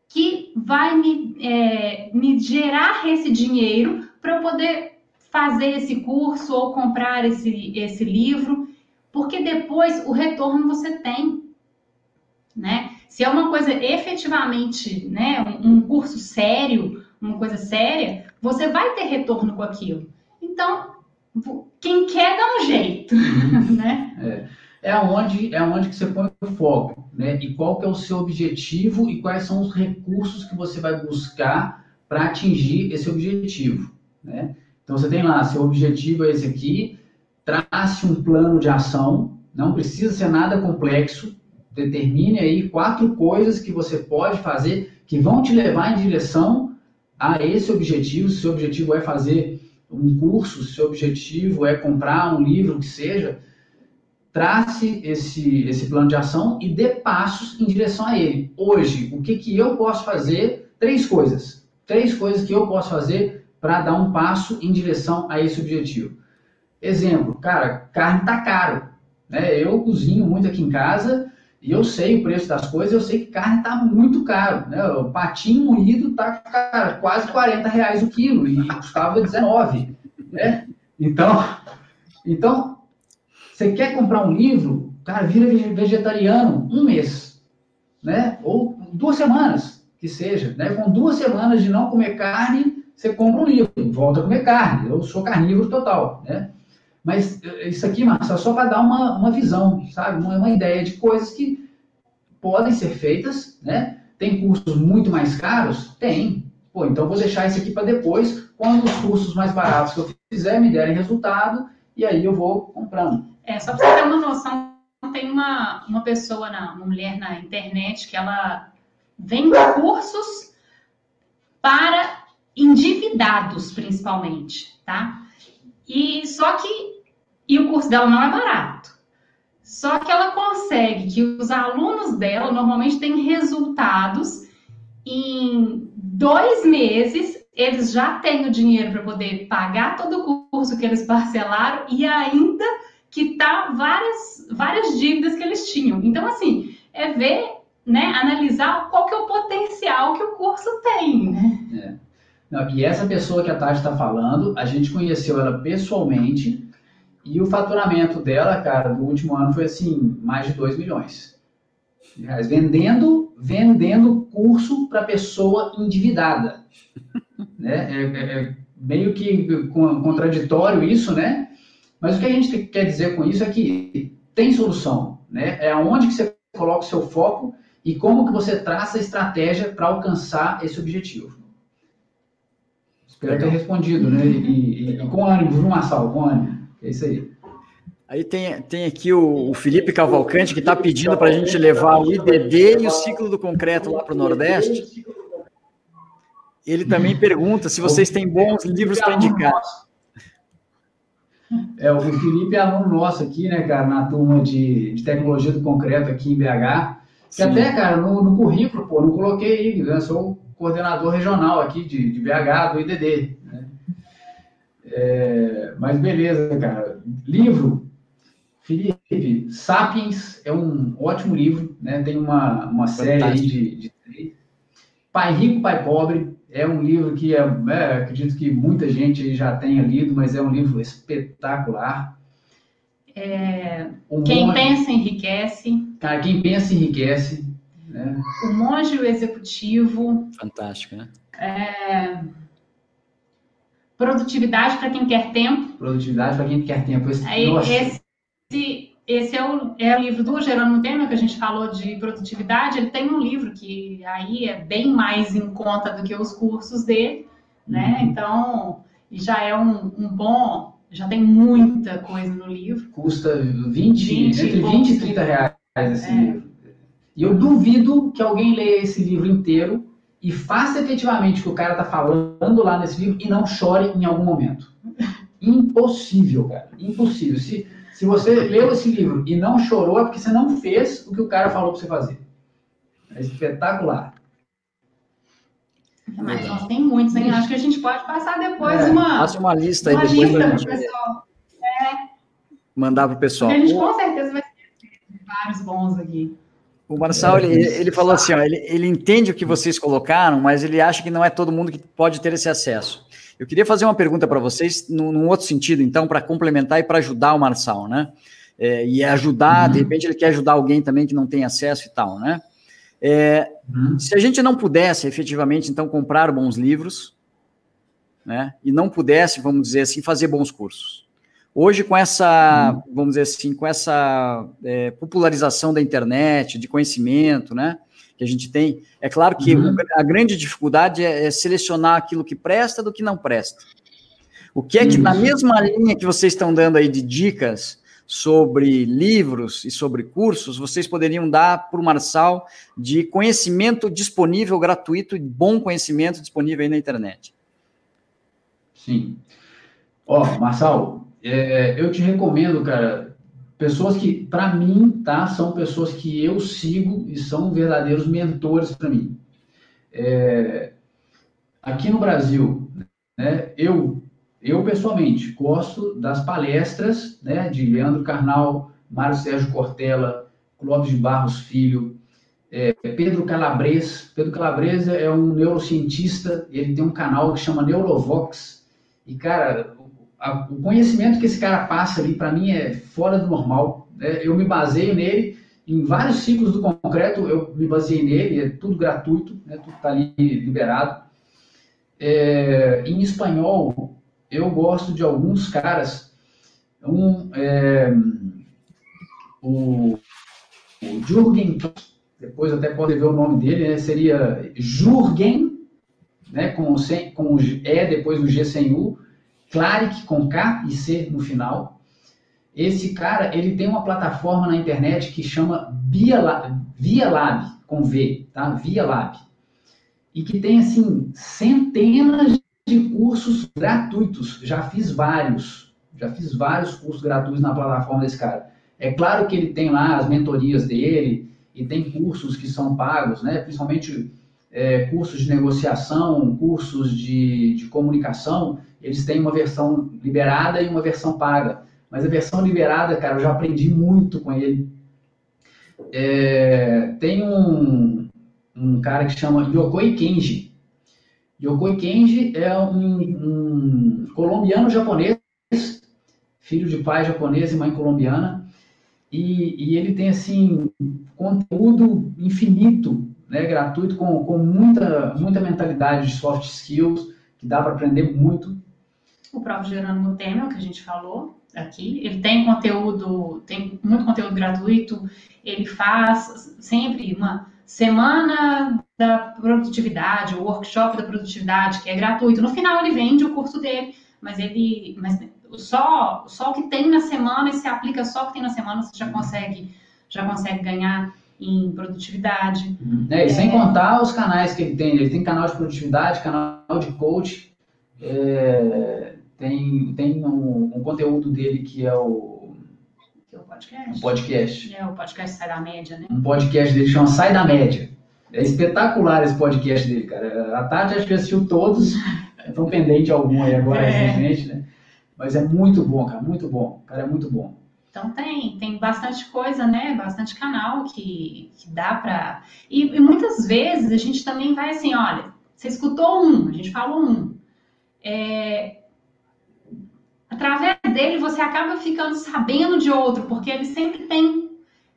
que vai me, é, me gerar esse dinheiro para eu poder fazer esse curso ou comprar esse, esse livro, porque depois o retorno você tem, né? Se é uma coisa efetivamente, né, um curso sério, uma coisa séria, você vai ter retorno com aquilo. Então, quem quer dá um jeito, uhum. né? É. é onde é onde que você põe o foco, né? E qual que é o seu objetivo e quais são os recursos que você vai buscar para atingir esse objetivo, né? Então você tem lá, seu objetivo é esse aqui, trace um plano de ação, não precisa ser nada complexo, determine aí quatro coisas que você pode fazer que vão te levar em direção a esse objetivo, se o objetivo é fazer um curso, se o objetivo é comprar um livro, que seja, trace esse, esse plano de ação e dê passos em direção a ele. Hoje, o que, que eu posso fazer? Três coisas. Três coisas que eu posso fazer para dar um passo em direção a esse objetivo. Exemplo, cara, carne tá caro. Né? Eu cozinho muito aqui em casa e eu sei o preço das coisas, eu sei que carne está muito caro. Né? O patinho moído está quase 40 reais o quilo e custava 19. Né? Então, então, você quer comprar um livro, cara, vira vegetariano um mês. Né? Ou duas semanas, que seja. Né? Com duas semanas de não comer carne, você compra um livro, volta a comer carne. Eu sou carnívoro total. Né? Mas eh, isso aqui, Marcelo, só para dar uma, uma visão, sabe? Uma, uma ideia de coisas que podem ser feitas, né? Tem cursos muito mais caros? Tem. Pô, então vou deixar isso aqui para depois, quando os cursos mais baratos que eu fizer me derem resultado, e aí eu vou comprando. É, só para você ter uma noção, tem uma, uma pessoa, na, uma mulher na internet, que ela vende cursos para endividados, principalmente, tá? E só que e o curso dela não é barato. Só que ela consegue que os alunos dela normalmente têm resultados em dois meses, eles já têm o dinheiro para poder pagar todo o curso que eles parcelaram e ainda quitar várias, várias dívidas que eles tinham. Então, assim, é ver, né, analisar qual que é o potencial que o curso tem, né? É. Não, e essa pessoa que a Tati está falando, a gente conheceu ela pessoalmente e o faturamento dela, cara, do último ano foi assim, mais de 2 milhões de reais. Vendendo, vendendo curso para pessoa endividada. né? É, é, é, meio que contraditório isso, né? Mas o que a gente quer dizer com isso é que tem solução, né? É onde que você coloca o seu foco e como que você traça a estratégia para alcançar esse objetivo. Espero ter respondido, né? E, e, e com ânimo, viu, Marçal? Com ânimo. É isso aí. Aí tem, tem aqui o, o Felipe Cavalcante, que está pedindo para a gente levar o IDD e o ciclo do concreto lá para o Nordeste. Ele também pergunta se vocês têm bons livros para indicar. É, o Felipe é aluno nosso aqui, né, cara, na turma de, de tecnologia do concreto aqui em BH. Que Sim. até, cara, no, no, currículo, pô, não coloquei aí, né? Sou coordenador regional aqui de, de BH, do IDD. É, mas beleza, cara. Livro, Felipe, Sapiens é um ótimo livro, né? Tem uma, uma série aí de, de, Pai Rico, Pai Pobre é um livro que é, é, acredito que muita gente já tenha lido, mas é um livro espetacular. É, quem monge, pensa enriquece. Cara, quem pensa enriquece. Né? O monge e o executivo. Fantástico, né? É, produtividade para quem quer tempo. Produtividade para quem quer tempo. Esse, Aí, esse, esse é o, é o livro do Gerônimo Temer, que a gente falou de produtividade. Ele tem um livro que aí é bem mais em conta do que os cursos dele, né? Uhum. Então, já é um, um, bom, já tem muita coisa no livro. Custa 20, 20 entre 20 e 30 reais esse é. livro. E eu duvido que alguém leia esse livro inteiro e faça efetivamente o que o cara está falando lá nesse livro e não chore em algum momento. Impossível, cara. Impossível. Se, se você leu esse livro e não chorou, é porque você não fez o que o cara falou para você fazer. É espetacular. Mas nós tem muitos, hein? Acho que a gente pode passar depois é, uma. Passa uma lista aí uma depois lista gente... pessoal. É. Mandar para o pessoal. A gente com certeza vai ter vários bons aqui. O Marçal, ele, ele falou assim, ó, ele, ele entende o que vocês colocaram, mas ele acha que não é todo mundo que pode ter esse acesso. Eu queria fazer uma pergunta para vocês, num, num, outro sentido, então, para complementar e para ajudar o Marçal, né? É, e ajudar, uhum. de repente ele quer ajudar alguém também que não tem acesso e tal, né? É, uhum. Se a gente não pudesse efetivamente, então, comprar bons livros, né? E não pudesse, vamos dizer assim, fazer bons cursos. Hoje, com essa, uhum. vamos dizer assim, com essa é, popularização da internet, de conhecimento, né? que a gente tem. É claro que uhum. a grande dificuldade é, é, selecionar aquilo que presta do que não presta. O que é que, na mesma linha que vocês estão dando aí de dicas sobre livros e sobre cursos, vocês poderiam dar para o Marçal de conhecimento disponível, gratuito, e bom conhecimento disponível aí na internet? Sim. Ó, oh, Marçal, é, eu te recomendo, cara, pessoas que, para mim, tá, são pessoas que eu sigo e são verdadeiros mentores para mim. É, aqui no Brasil, né, eu, eu pessoalmente gosto das palestras né, de Leandro Carnal, Mário Sérgio Cortella, Clóvis de Barros Filho, é, Pedro Calabres. Pedro Calabres é um neurocientista, ele tem um canal que chama Neurovox. E, cara, a, o conhecimento que esse cara passa ali, para mim, é fora do normal. Né? Eu me baseio nele, em vários ciclos do concreto, eu me baseei nele, é tudo gratuito, né? tudo está ali liberado. É, em espanhol, eu gosto de alguns caras, um, é, o, o Jürgen, depois até pode ver o nome dele, né? seria Jürgen né, com, sem, com o E depois o G sem U, Claric com K e C no final. Esse cara, ele tem uma plataforma na internet que chama Via Lab, Via Lab com V, tá? Via Lab. E que tem, assim, centenas de cursos gratuitos. Já fiz vários. Já fiz vários cursos gratuitos na plataforma desse cara. É claro que ele tem lá as mentorias dele e tem cursos que são pagos, né? Principalmente é, cursos de negociação, cursos de, de comunicação, eles têm uma versão liberada e uma versão paga. Mas a versão liberada, cara, eu já aprendi muito com ele. É, tem um, um cara que chama Yokoi Kenji. Yokoi Kenji é um, um colombiano japonês, filho de pai japonês e mãe colombiana, e, e ele tem assim conteúdo infinito, né, gratuito, com, com muita, muita mentalidade de soft skills, que dá para aprender muito. O próprio Gerônimo Temer, que a gente falou aqui, ele tem conteúdo, tem muito conteúdo gratuito, ele faz sempre uma semana da produtividade, o workshop da produtividade, que é gratuito. No final ele vende o curso dele, mas ele, mas só, só o que tem na semana, e se aplica só o que tem na semana, você já consegue, já consegue ganhar em produtividade. É, e sem é... contar os canais que ele tem. Ele tem canal de produtividade, canal de coach, é, tem, tem um, um, conteúdo dele que é o. Que é o podcast. Um podcast. É, o podcast Sai da Média, né? Um podcast dele chama Sai da Média. É espetacular esse podcast dele, cara. A Tati acho que assistiu todos. Estão pendente algum aí agora, é. recentemente, né? Mas é muito bom, cara, muito bom. O cara é muito bom. Então tem, tem bastante coisa, né? Bastante canal que, que dá para. E, e, muitas vezes a gente também vai assim, olha, você escutou um, a gente falou um. É... Através dele você acaba ficando sabendo de outro, porque ele sempre tem.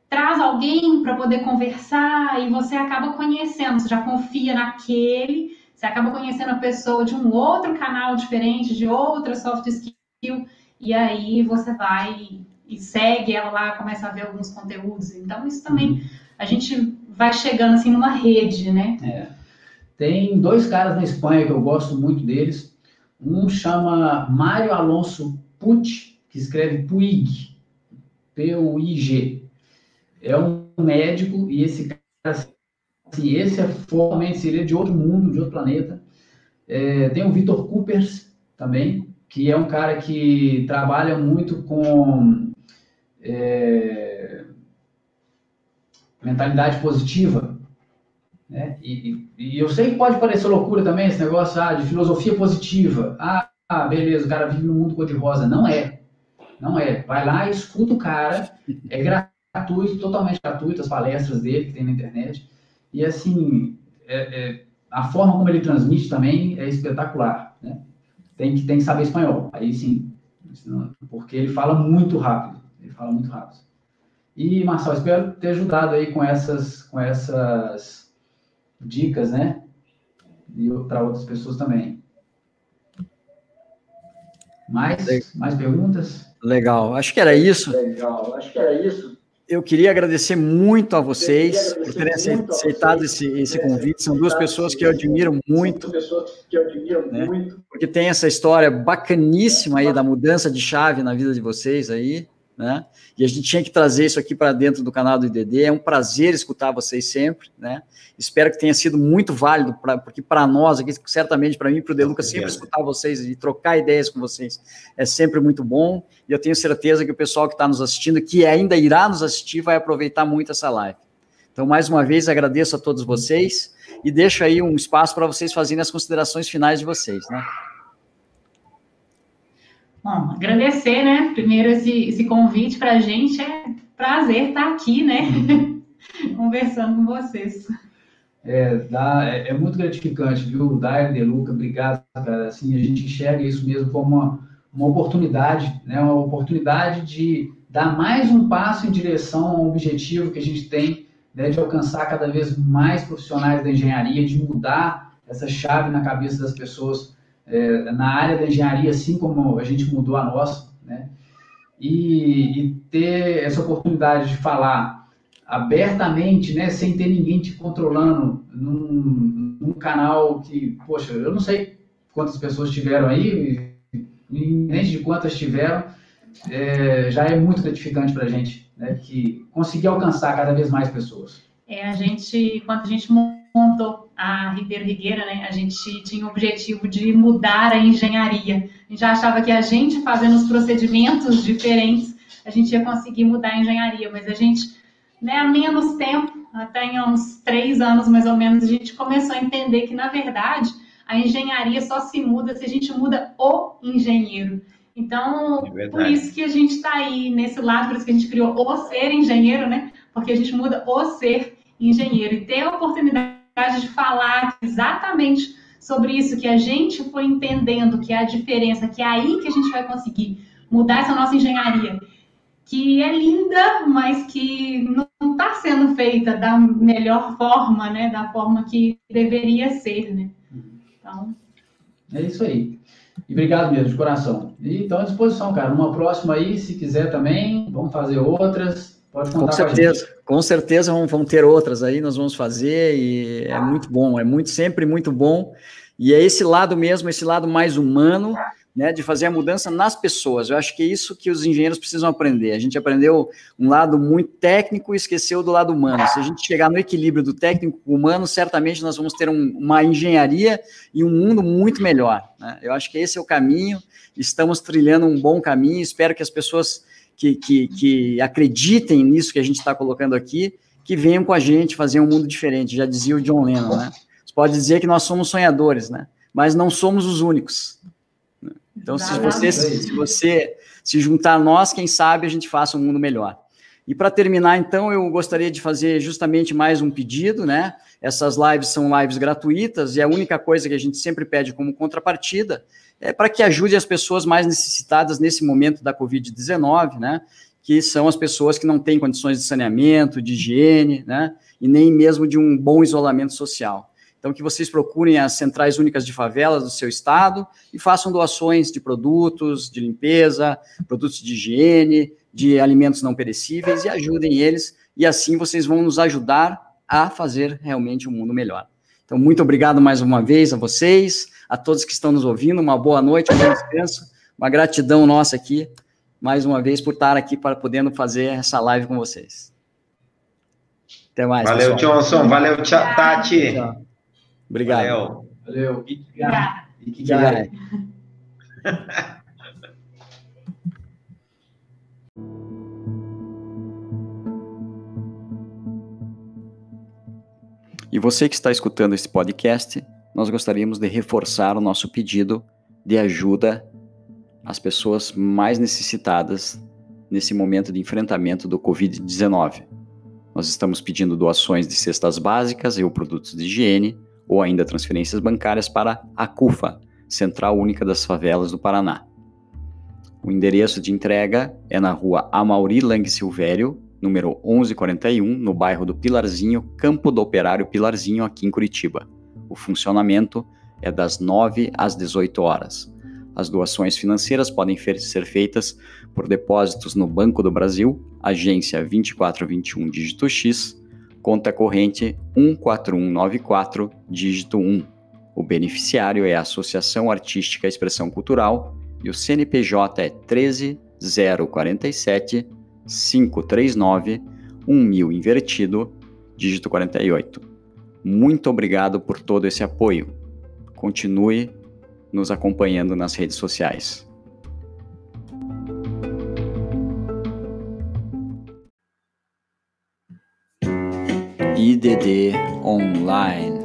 Traz alguém para poder conversar e você acaba conhecendo, você já confia naquele, você acaba conhecendo a pessoa de um outro canal diferente, de outra soft skill, e aí você vai e segue ela lá, começa a ver alguns conteúdos. Então, isso também, uhum. a gente vai chegando assim numa rede, né? É. Tem dois caras na Espanha que eu gosto muito deles. Um chama Mário Alonso Puig, que escreve Puig, P-U-I-G. É um médico e esse cara, assim, esse é formalmente seria de outro mundo, de outro planeta. É, tem o Vitor Coopers também, que é um cara que trabalha muito com é, mentalidade positiva. Né? E, e, eu sei que pode parecer loucura também esse negócio ah, de filosofia positiva. Ah, ah, beleza, o cara vive no mundo cor-de-rosa. Não é. Não é. Vai lá, escuta o cara. É gratuito, totalmente gratuito, as palestras dele que tem na internet. E assim, é, é, a forma como ele transmite também é espetacular. Né? Tem, que, tem que saber espanhol. Aí sim. Porque ele fala muito rápido. Fala muito rápido. E, Marcelo, espero ter ajudado aí com essas, com essas dicas, né? E para outras pessoas também. Mais, mais perguntas? Legal, acho que era isso. Legal, acho que era isso. Eu queria agradecer muito a vocês por terem aceitado esse, esse convite. São duas pessoas que eu admiro muito. Né? Porque tem essa história bacaníssima aí da mudança de chave na vida de vocês aí né? E a gente tinha que trazer isso aqui para dentro do canal do IDD. É um prazer escutar vocês sempre, né? Espero que tenha sido muito válido, pra, porque para nós aqui, certamente para mim e para o Deluca, sempre escutar vocês e trocar ideias com vocês é sempre muito bom. E eu tenho certeza que o pessoal que está nos assistindo, que ainda irá nos assistir, vai aproveitar muito essa live. Então, mais uma vez, agradeço a todos vocês e deixo aí um espaço para vocês fazerem as considerações finais de vocês, né? Bom, agradecer, né? Primeiro esse, esse convite para a gente é prazer estar aqui, né? Conversando com vocês. É, dá, é, é, muito gratificante, viu? Dair, De Luca, obrigado, cara. Assim, a gente enxerga isso mesmo como uma, uma oportunidade, né? Uma oportunidade de dar mais um passo em direção ao objetivo que a gente tem, né? De alcançar cada vez mais profissionais da engenharia, de mudar essa chave na cabeça das pessoas é, na área da engenharia, assim como a gente mudou a nossa, né? E, e, ter essa oportunidade de falar abertamente, né, sem ter ninguém te controlando num, num canal que, poxa, eu não sei quantas pessoas tiveram aí, independente de quantas tiveram, é, já é muito gratificante para a gente, né, que conseguir alcançar cada vez mais pessoas. É, a gente, quando a gente montou a Ribeiro Rigueira, né, a gente tinha o objetivo de mudar a engenharia. A gente já achava que a gente fazendo os procedimentos diferentes, a gente ia conseguir mudar a engenharia, mas a gente, né, há menos tempo, até em uns três anos mais ou menos, a gente começou a entender que, na verdade, a engenharia só se muda se a gente muda o engenheiro. Então, é por isso que a gente está aí nesse lado, por isso que a gente criou o ser engenheiro, né? Porque a gente muda o ser engenheiro e ter a oportunidade de falar exatamente sobre isso que a gente foi entendendo, que é a diferença, que é aí que a gente vai conseguir mudar essa nossa engenharia, que é linda, mas que não está sendo feita da melhor forma, né? Da forma que deveria ser, né? Então. É isso aí. E obrigado mesmo, de coração. E então à disposição, cara. Uma próxima aí, se quiser também, vamos fazer outras. Com certeza, com, certeza vão, vão ter outras aí, nós vamos fazer e é muito bom, é muito sempre muito bom. E é esse lado mesmo, esse lado mais humano, né, de fazer a mudança nas pessoas. Eu acho que é isso que os engenheiros precisam aprender. A gente aprendeu um lado muito técnico e esqueceu do lado humano. Se a gente chegar no equilíbrio do técnico humano, certamente nós vamos ter um, uma engenharia e um mundo muito melhor. Né? Eu acho que esse é o caminho. Estamos trilhando um bom caminho. Espero que as pessoas que, que, que acreditem nisso que a gente está colocando aqui, que venham com a gente fazer um mundo diferente. Já dizia o John Lennon, né? Você pode dizer que nós somos sonhadores, né? Mas não somos os únicos. Então, se você, se você se juntar a nós, quem sabe a gente faça um mundo melhor. E para terminar, então, eu gostaria de fazer justamente mais um pedido, né? Essas lives são lives gratuitas e a única coisa que a gente sempre pede como contrapartida é para que ajude as pessoas mais necessitadas nesse momento da Covid-19, né? Que são as pessoas que não têm condições de saneamento, de higiene, né? E nem mesmo de um bom isolamento social. Então, que vocês procurem as centrais únicas de favelas do seu estado e façam doações de produtos de limpeza, produtos de higiene, de alimentos não perecíveis e ajudem eles. E assim vocês vão nos ajudar a fazer realmente um mundo melhor. Então, muito obrigado mais uma vez a vocês, a todos que estão nos ouvindo. Uma boa noite, um bom descanso. Uma gratidão nossa aqui, mais uma vez, por estar aqui para podendo fazer essa live com vocês. Até mais. Valeu, pessoal. Johnson. Valeu, Tati. Tchau. Obrigado. Valeu. Ikigai. Ikigai. E você que está escutando esse podcast, nós gostaríamos de reforçar o nosso pedido de ajuda às pessoas mais necessitadas nesse momento de enfrentamento do Covid-19. Nós estamos pedindo doações de cestas básicas e produtos de higiene, ou ainda transferências bancárias para a CUFA, Central Única das Favelas do Paraná. O endereço de entrega é na rua Amauri Lang Silvério, número 1141, no bairro do Pilarzinho, Campo do Operário Pilarzinho, aqui em Curitiba. O funcionamento é das 9 às 18 horas. As doações financeiras podem ser feitas por depósitos no Banco do Brasil, agência 2421 dígito X, conta corrente 14194, dígito 1. O beneficiário é a Associação Artística Expressão Cultural e o CNPJ é 13047 539 1000 invertido, dígito 48. Muito obrigado por todo esse apoio. Continue nos acompanhando nas redes sociais. IDD Online.